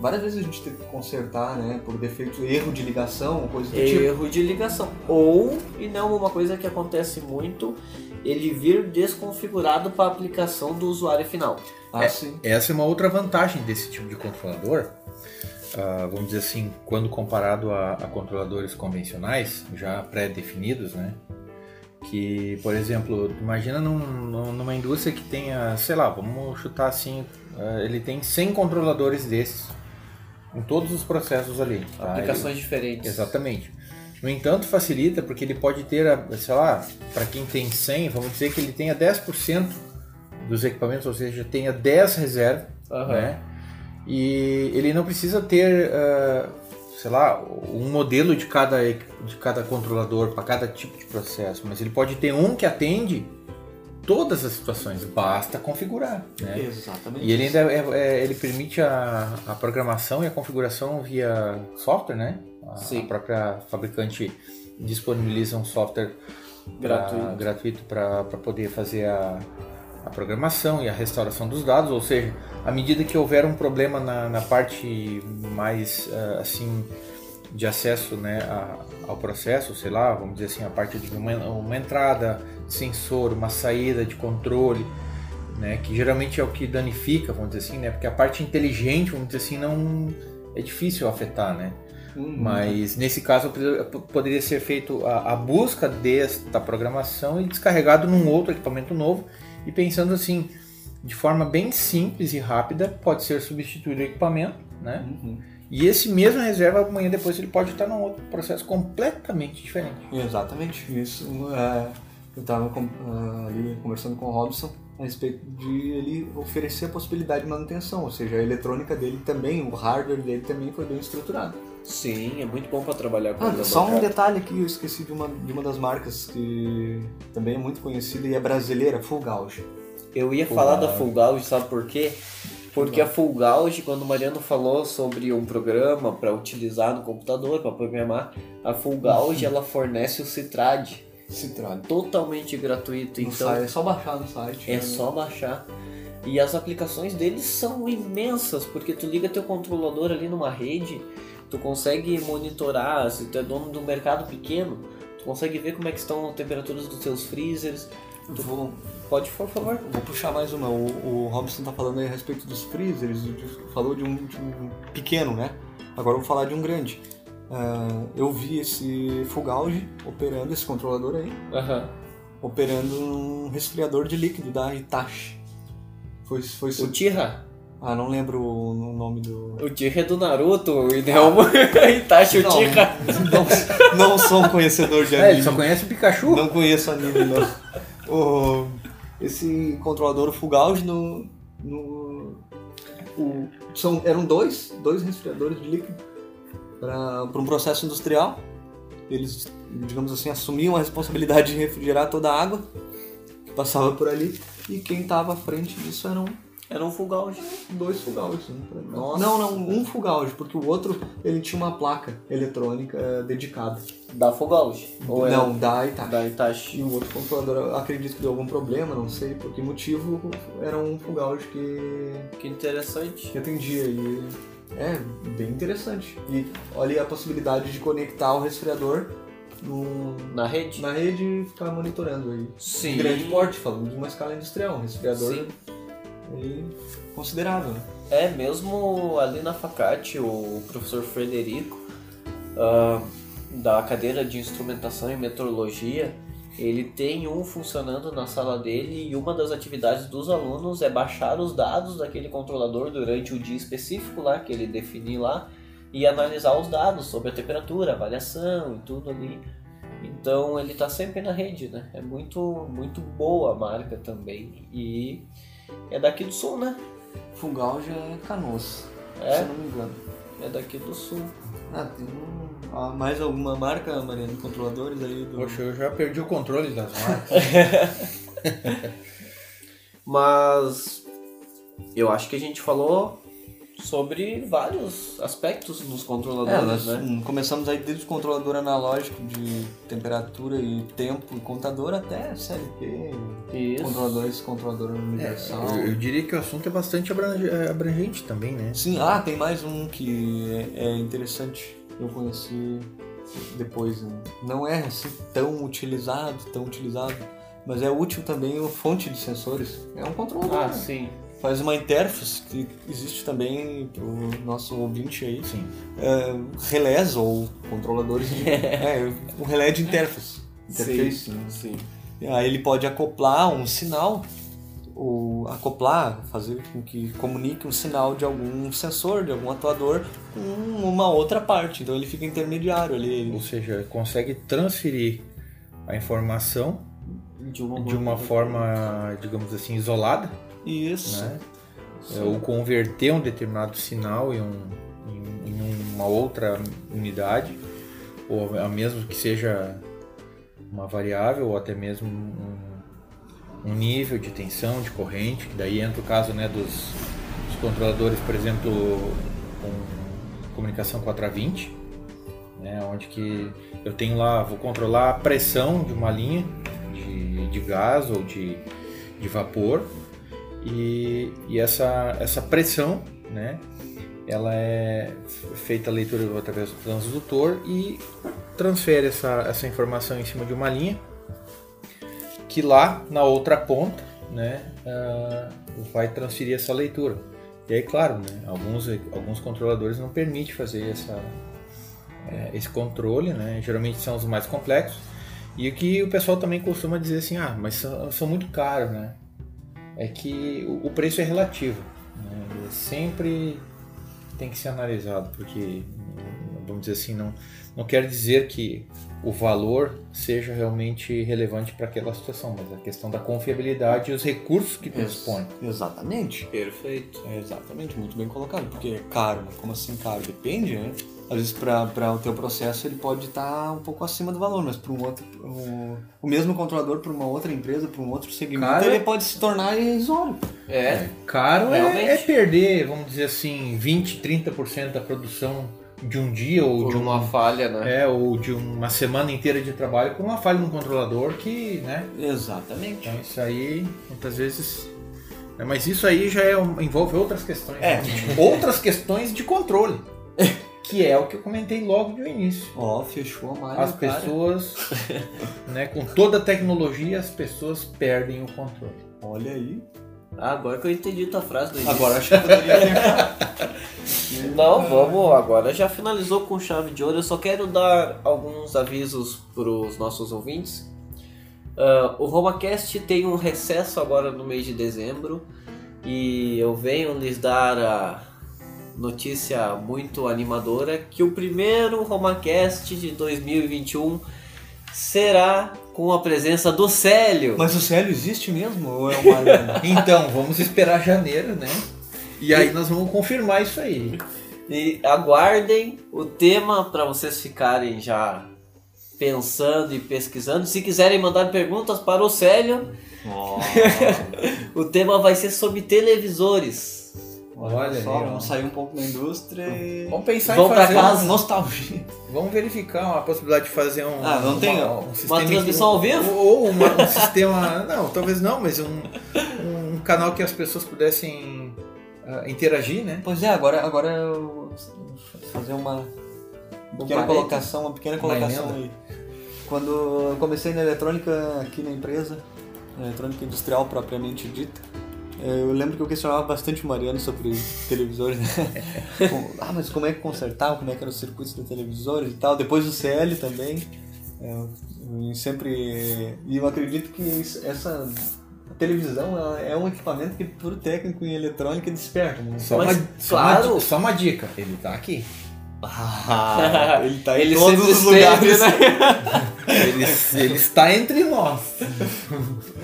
várias vezes a gente teve que consertar, né? Por defeito, erro de ligação, coisa do tipo. Erro de ligação. Ou, e não uma coisa que acontece muito, ele vir desconfigurado para a aplicação do usuário final. Ah, sim. Essa é uma outra vantagem desse tipo de controlador. Ah, vamos dizer assim, quando comparado a, a controladores convencionais, já pré-definidos, né? Que, por exemplo, imagina num- num- numa indústria que tenha, sei lá, vamos chutar assim, ah, ele tem 100 controladores desses em todos os processos ali. tá? Aplicações diferentes. Exatamente. No entanto, facilita porque ele pode ter, sei lá, para quem tem 100, vamos dizer que ele tenha 10% dos equipamentos, ou seja, tenha 10 reservas, Aham. né? E ele não precisa ter, ah, sei lá, um modelo de cada, de cada controlador para cada tipo de processo, mas ele pode ter um que atende todas as situações, basta configurar, né? Exatamente. E ele ainda é- é- ele permite a, a programação e a configuração via software, né? A, Sim. a própria fabricante disponibiliza um software pra- Gratuito. para poder fazer a, a programação e a restauração dos dados, ou seja, à medida que houver um problema na, na parte mais ah, assim de acesso né, ao processo, sei lá, vamos dizer assim, a parte de uma, uma entrada sensor, uma saída de controle, né, que geralmente é o que danifica, vamos dizer assim, né, porque a parte inteligente, vamos dizer assim, não é difícil afetar, né, Hum, mas nesse caso pod- poderia ser feito a, a busca desta programação e descarregado num outro equipamento novo e pensando assim, de forma bem simples e rápida, pode ser substituído o equipamento, né, uhum. e esse mesmo reserva amanhã depois ele pode estar num outro processo completamente diferente. Exatamente. Isso. é, eu estava ali conversando com o Robson a respeito de ele oferecer a possibilidade de manutenção, ou seja, a eletrônica dele também, o hardware dele também foi bem estruturado. Sim, é muito bom para trabalhar com Ah, só um detalhe aqui, eu esqueci de uma, de uma das marcas que também é muito conhecida e é brasileira, Full Gauge. Eu ia Full falar da Gauge. Full Gauge, sabe por quê? Porque a Full Gauge, quando o Mariano falou sobre um programa para utilizar no computador, para programar, a Full Gauge ela fornece o Citrad, Citrado. totalmente gratuito. No Então site, é só baixar no site. é né? só baixar. E as aplicações deles são imensas, porque tu liga teu controlador ali numa rede, tu consegue monitorar, se tu é dono de um mercado pequeno, tu consegue ver como é que estão as temperaturas dos teus freezers. Tu Vou, pode, por favor. vou puxar mais uma. O, o Robson tá falando aí a respeito dos freezers, falou de um, de um pequeno, né? Agora eu vou falar de um grande. Ah, eu vi esse Full Gauge operando, esse controlador aí, Aham. operando um resfriador de líquido da Hitachi. Foi, foi O Tira. Ah, não lembro o o nome do. O Tira é do Naruto, o Inelmo Itachi o Não, Tira. não, não sou um conhecedor de É, anime. ele só conhece o Pikachu. Não conheço anime, não. O, esse controlador Full Gauge no, no. o- são, eram dois, dois resfriadores de líquido para um processo industrial. Eles, digamos assim, assumiam a responsabilidade de refrigerar toda a água que passava por ali. E quem estava à frente disso eram Era um fugalge. dois fugalges. um pra- Nossa. Não, não, um fugalge, porque o outro ele tinha uma placa eletrônica eh, dedicada. Da fugalge. Ou era não, da Itachi. da E Itachi. o outro controlador, eu acredito que deu algum problema, não sei por que motivo, era um fugalge que, Que interessante. que atendia. E é bem interessante. E olha a possibilidade de conectar o resfriador no- Na rede? na rede e ficar monitorando aí. Sim. Grande porte, falando de uma escala industrial, um resfriador Sim. Aí considerável. né? É, mesmo ali na Facate, o professor Frederico, ah, da cadeira de instrumentação e meteorologia, ele tem um funcionando na sala dele e uma das atividades dos alunos é baixar os dados daquele controlador durante o dia específico lá, que ele definir lá, e analisar os dados sobre a temperatura, a variação e tudo ali. Então ele está sempre na rede, né? É muito, muito boa a marca também. E é daqui do sul, né? Fugalge é Canoas, É. se eu não me engano. É daqui do sul. Ah, tem um- ah, mais alguma marca, Mariana, de controladores aí do... Poxa, eu já perdi o controle das marcas. Mas eu acho que a gente falou sobre vários aspectos dos É, controladores, nós né? hum, começamos aí desde o controlador analógico de temperatura e tempo e contador até CLP, Isso. controladores, controlador universal. eu, eu diria que o assunto é bastante é, abrangente também, né? Sim, ah, tem mais um que é, é interessante. Eu conheci depois. né? Não é assim tão utilizado, tão utilizado, mas é útil também o fonte de sensores. É um controlador. Ah, né? sim. Faz uma interface que existe também para o nosso ouvinte aí. Sim. é, relés ou controladores de. é, um relé de interface. Interface. né? Sim. Aí ele pode acoplar um sinal, ou acoplar, fazer com que comunique um sinal de algum sensor, de algum atuador, com uma outra parte. Então ele fica intermediário ali. Ou seja, consegue transferir a informação De uma, de uma forma, digamos assim, isolada, Isso. né? É, ou converter um determinado sinal em, um, em, em uma outra unidade, ou a mesmo que seja uma variável, ou até mesmo um, um nível de tensão, de corrente, que daí entra o caso né, dos, dos controladores, por exemplo, com comunicação 4 a 20, né, onde que eu tenho lá, vou controlar a pressão de uma linha de, de gás ou de, de vapor, e, e essa, essa pressão, né, ela é feita a leitura através do transdutor e transfere essa, essa informação em cima de uma linha que lá na outra ponta, né, ah, vai transferir essa leitura. E aí, claro, né, alguns, alguns controladores não permitem fazer essa, eh, esse controle, né, geralmente são os mais complexos. E o que o pessoal também costuma dizer assim, ah, mas são, são muito caros, né? É que o, preço é relativo. Né? Ele sempre tem que ser analisado, porque, vamos dizer assim, não, não quer dizer que o valor seja realmente relevante para aquela situação, mas a questão da confiabilidade e os recursos que tu dispõe. Exatamente. Perfeito. É exatamente, muito bem colocado. Porque é caro, mas como assim caro? Depende, né? Às vezes para o teu processo ele pode estar um pouco acima do valor, mas para um outro. O, o mesmo controlador para uma outra empresa, para um outro segmento, Cara, ele pode se tornar irrisório. É. Caro é, é perder, vamos dizer assim, 20, 30% da produção de um dia ou Por de uma uma falha, né? é, ou de uma semana inteira de trabalho por uma falha no controlador que, né? Exatamente. Então isso aí muitas vezes. né, Mas isso aí já é um- envolve outras questões. É. né? Outras questões de controle. Que é o que eu comentei logo no início. Ó, fechou a malha. As cara. pessoas, né, com toda a tecnologia, as pessoas perdem o controle. Olha aí. Ah, agora que eu entendi tua frase do início. Agora acho que poderia fechar. Não, vamos, agora já finalizou com chave de ouro. Eu só quero dar alguns avisos para os nossos ouvintes. Ah, o RomaCast tem um recesso agora no mês de dezembro e eu venho lhes dar a notícia muito animadora que o primeiro RomaCast de 2021 será com a presença do Célio. Mas o Célio existe mesmo ou é uma? Então, vamos esperar janeiro, né? E aí nós vamos confirmar isso aí. E aguardem o tema para vocês ficarem já pensando e pesquisando. Se quiserem mandar perguntas para o Célio, o tema vai ser sobre televisores. Olha só, aí, vamos sair um pouco da indústria e... Vamos pensar Vamos em pra fazer casa. um- Nostalgia. Vamos verificar uma possibilidade de fazer um. Ah, não tem, ó, um sistema transmissão ao vivo? Ou ou uma- um sistema. Não, talvez não, mas um, um canal que as pessoas pudessem ah, interagir, né? Pois é, agora, agora eu vou fazer uma pequena colocação, uma pequena Uma colocação aí. Quando eu comecei na eletrônica aqui na empresa, na eletrônica industrial propriamente dita, eu lembro que eu questionava bastante o Mariano sobre televisores, né? Ah, mas como é que consertava, como é que eram os circuitos de televisores e tal. Depois o CL também. Eu, eu sempre... E eu acredito que essa... A televisão é um equipamento que, por técnico em eletrônica, é desperta. Né? Só, Mas, uma, só, claro. uma, só uma dica, ele tá aqui. Ah, ele tá em Ele todos os esteve, lugares. né? Ele, ele está entre nós.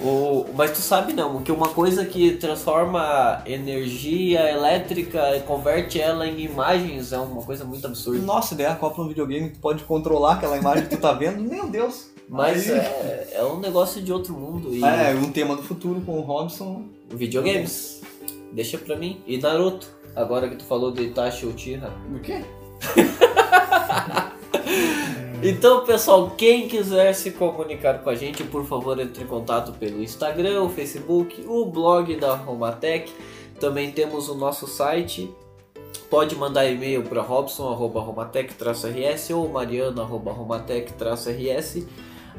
O- mas tu sabe não, que uma coisa que transforma energia elétrica e converte ela em imagens é uma coisa muito absurda. Nossa, daí acopla um videogame, tu pode controlar aquela imagem que tu tá vendo. Meu Deus! Mas Aí- é, é um negócio de outro mundo. E É, um tema do futuro com o Robson. videogames, deixa pra mim. E Naruto, agora que tu falou de Itachi Uchiha. O quê? Então, pessoal, quem quiser se comunicar com a gente, por favor, entre em contato pelo Instagram, o Facebook, o blog da Romatec. Também temos o nosso site. Pode mandar e-mail para robson@romatec-rs ou mariano@romatec-rs.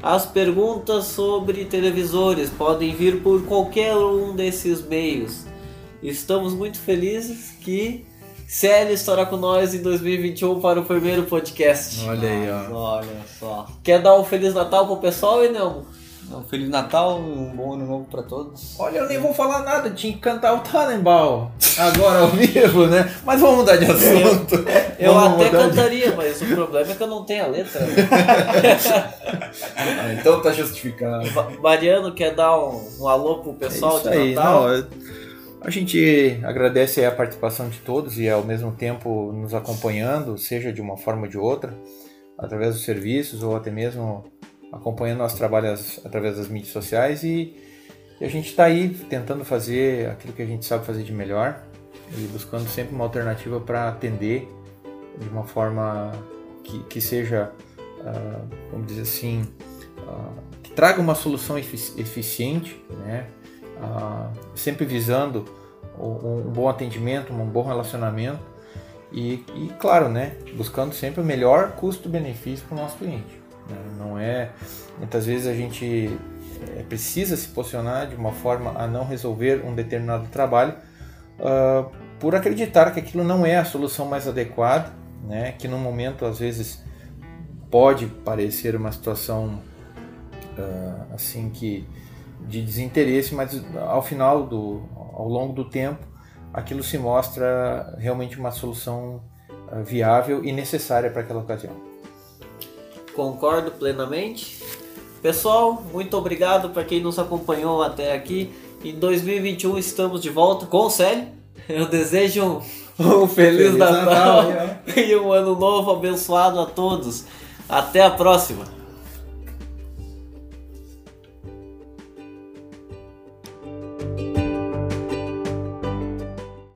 As perguntas sobre televisores podem vir por qualquer um desses meios. Estamos muito felizes que Célio estará com nós em 2021 para o primeiro podcast. Olha aí, ó. Olha só. Quer dar um Feliz Natal pro pessoal, Enelmo? Um Feliz Natal, um bom ano novo pra todos. Olha, eu nem vou falar nada, tinha que cantar o Tannenbaum agora ao vivo, né? Mas vamos mudar de assunto. Eu Vamos até mudar de- cantaria, mas o problema é que eu não tenho a letra. Ah, então tá justificado. Ma- Mariano quer dar um, um alô pro pessoal é isso de aí, Natal? não, eu- a gente agradece a participação de todos e ao mesmo tempo nos acompanhando, seja de uma forma ou de outra, através dos serviços ou até mesmo acompanhando nosso trabalho através das mídias sociais e, a gente está aí tentando fazer aquilo que a gente sabe fazer de melhor e buscando sempre uma alternativa para atender de uma forma que, que seja, ah, vamos dizer assim, ah, que traga uma solução efici- eficiente, né? Ah, sempre visando um, bom atendimento, um bom relacionamento e, e, claro, né, buscando sempre o melhor custo-benefício para o nosso cliente. né? Não é muitas vezes a gente eh, precisa se posicionar de uma forma a não resolver um determinado trabalho ah, por acreditar que aquilo não é a solução mais adequada, né, que no momento às vezes pode parecer uma situação ah, assim que de desinteresse, mas ao final do ao longo do tempo aquilo se mostra realmente uma solução ah, viável e necessária para aquela ocasião. Concordo plenamente. Pessoal, muito obrigado para quem nos acompanhou até aqui. Em 2021 estamos de volta com o Célio. Eu desejo um, um Feliz, Feliz Natal, Natal, e um ano novo abençoado a todos. Até a próxima!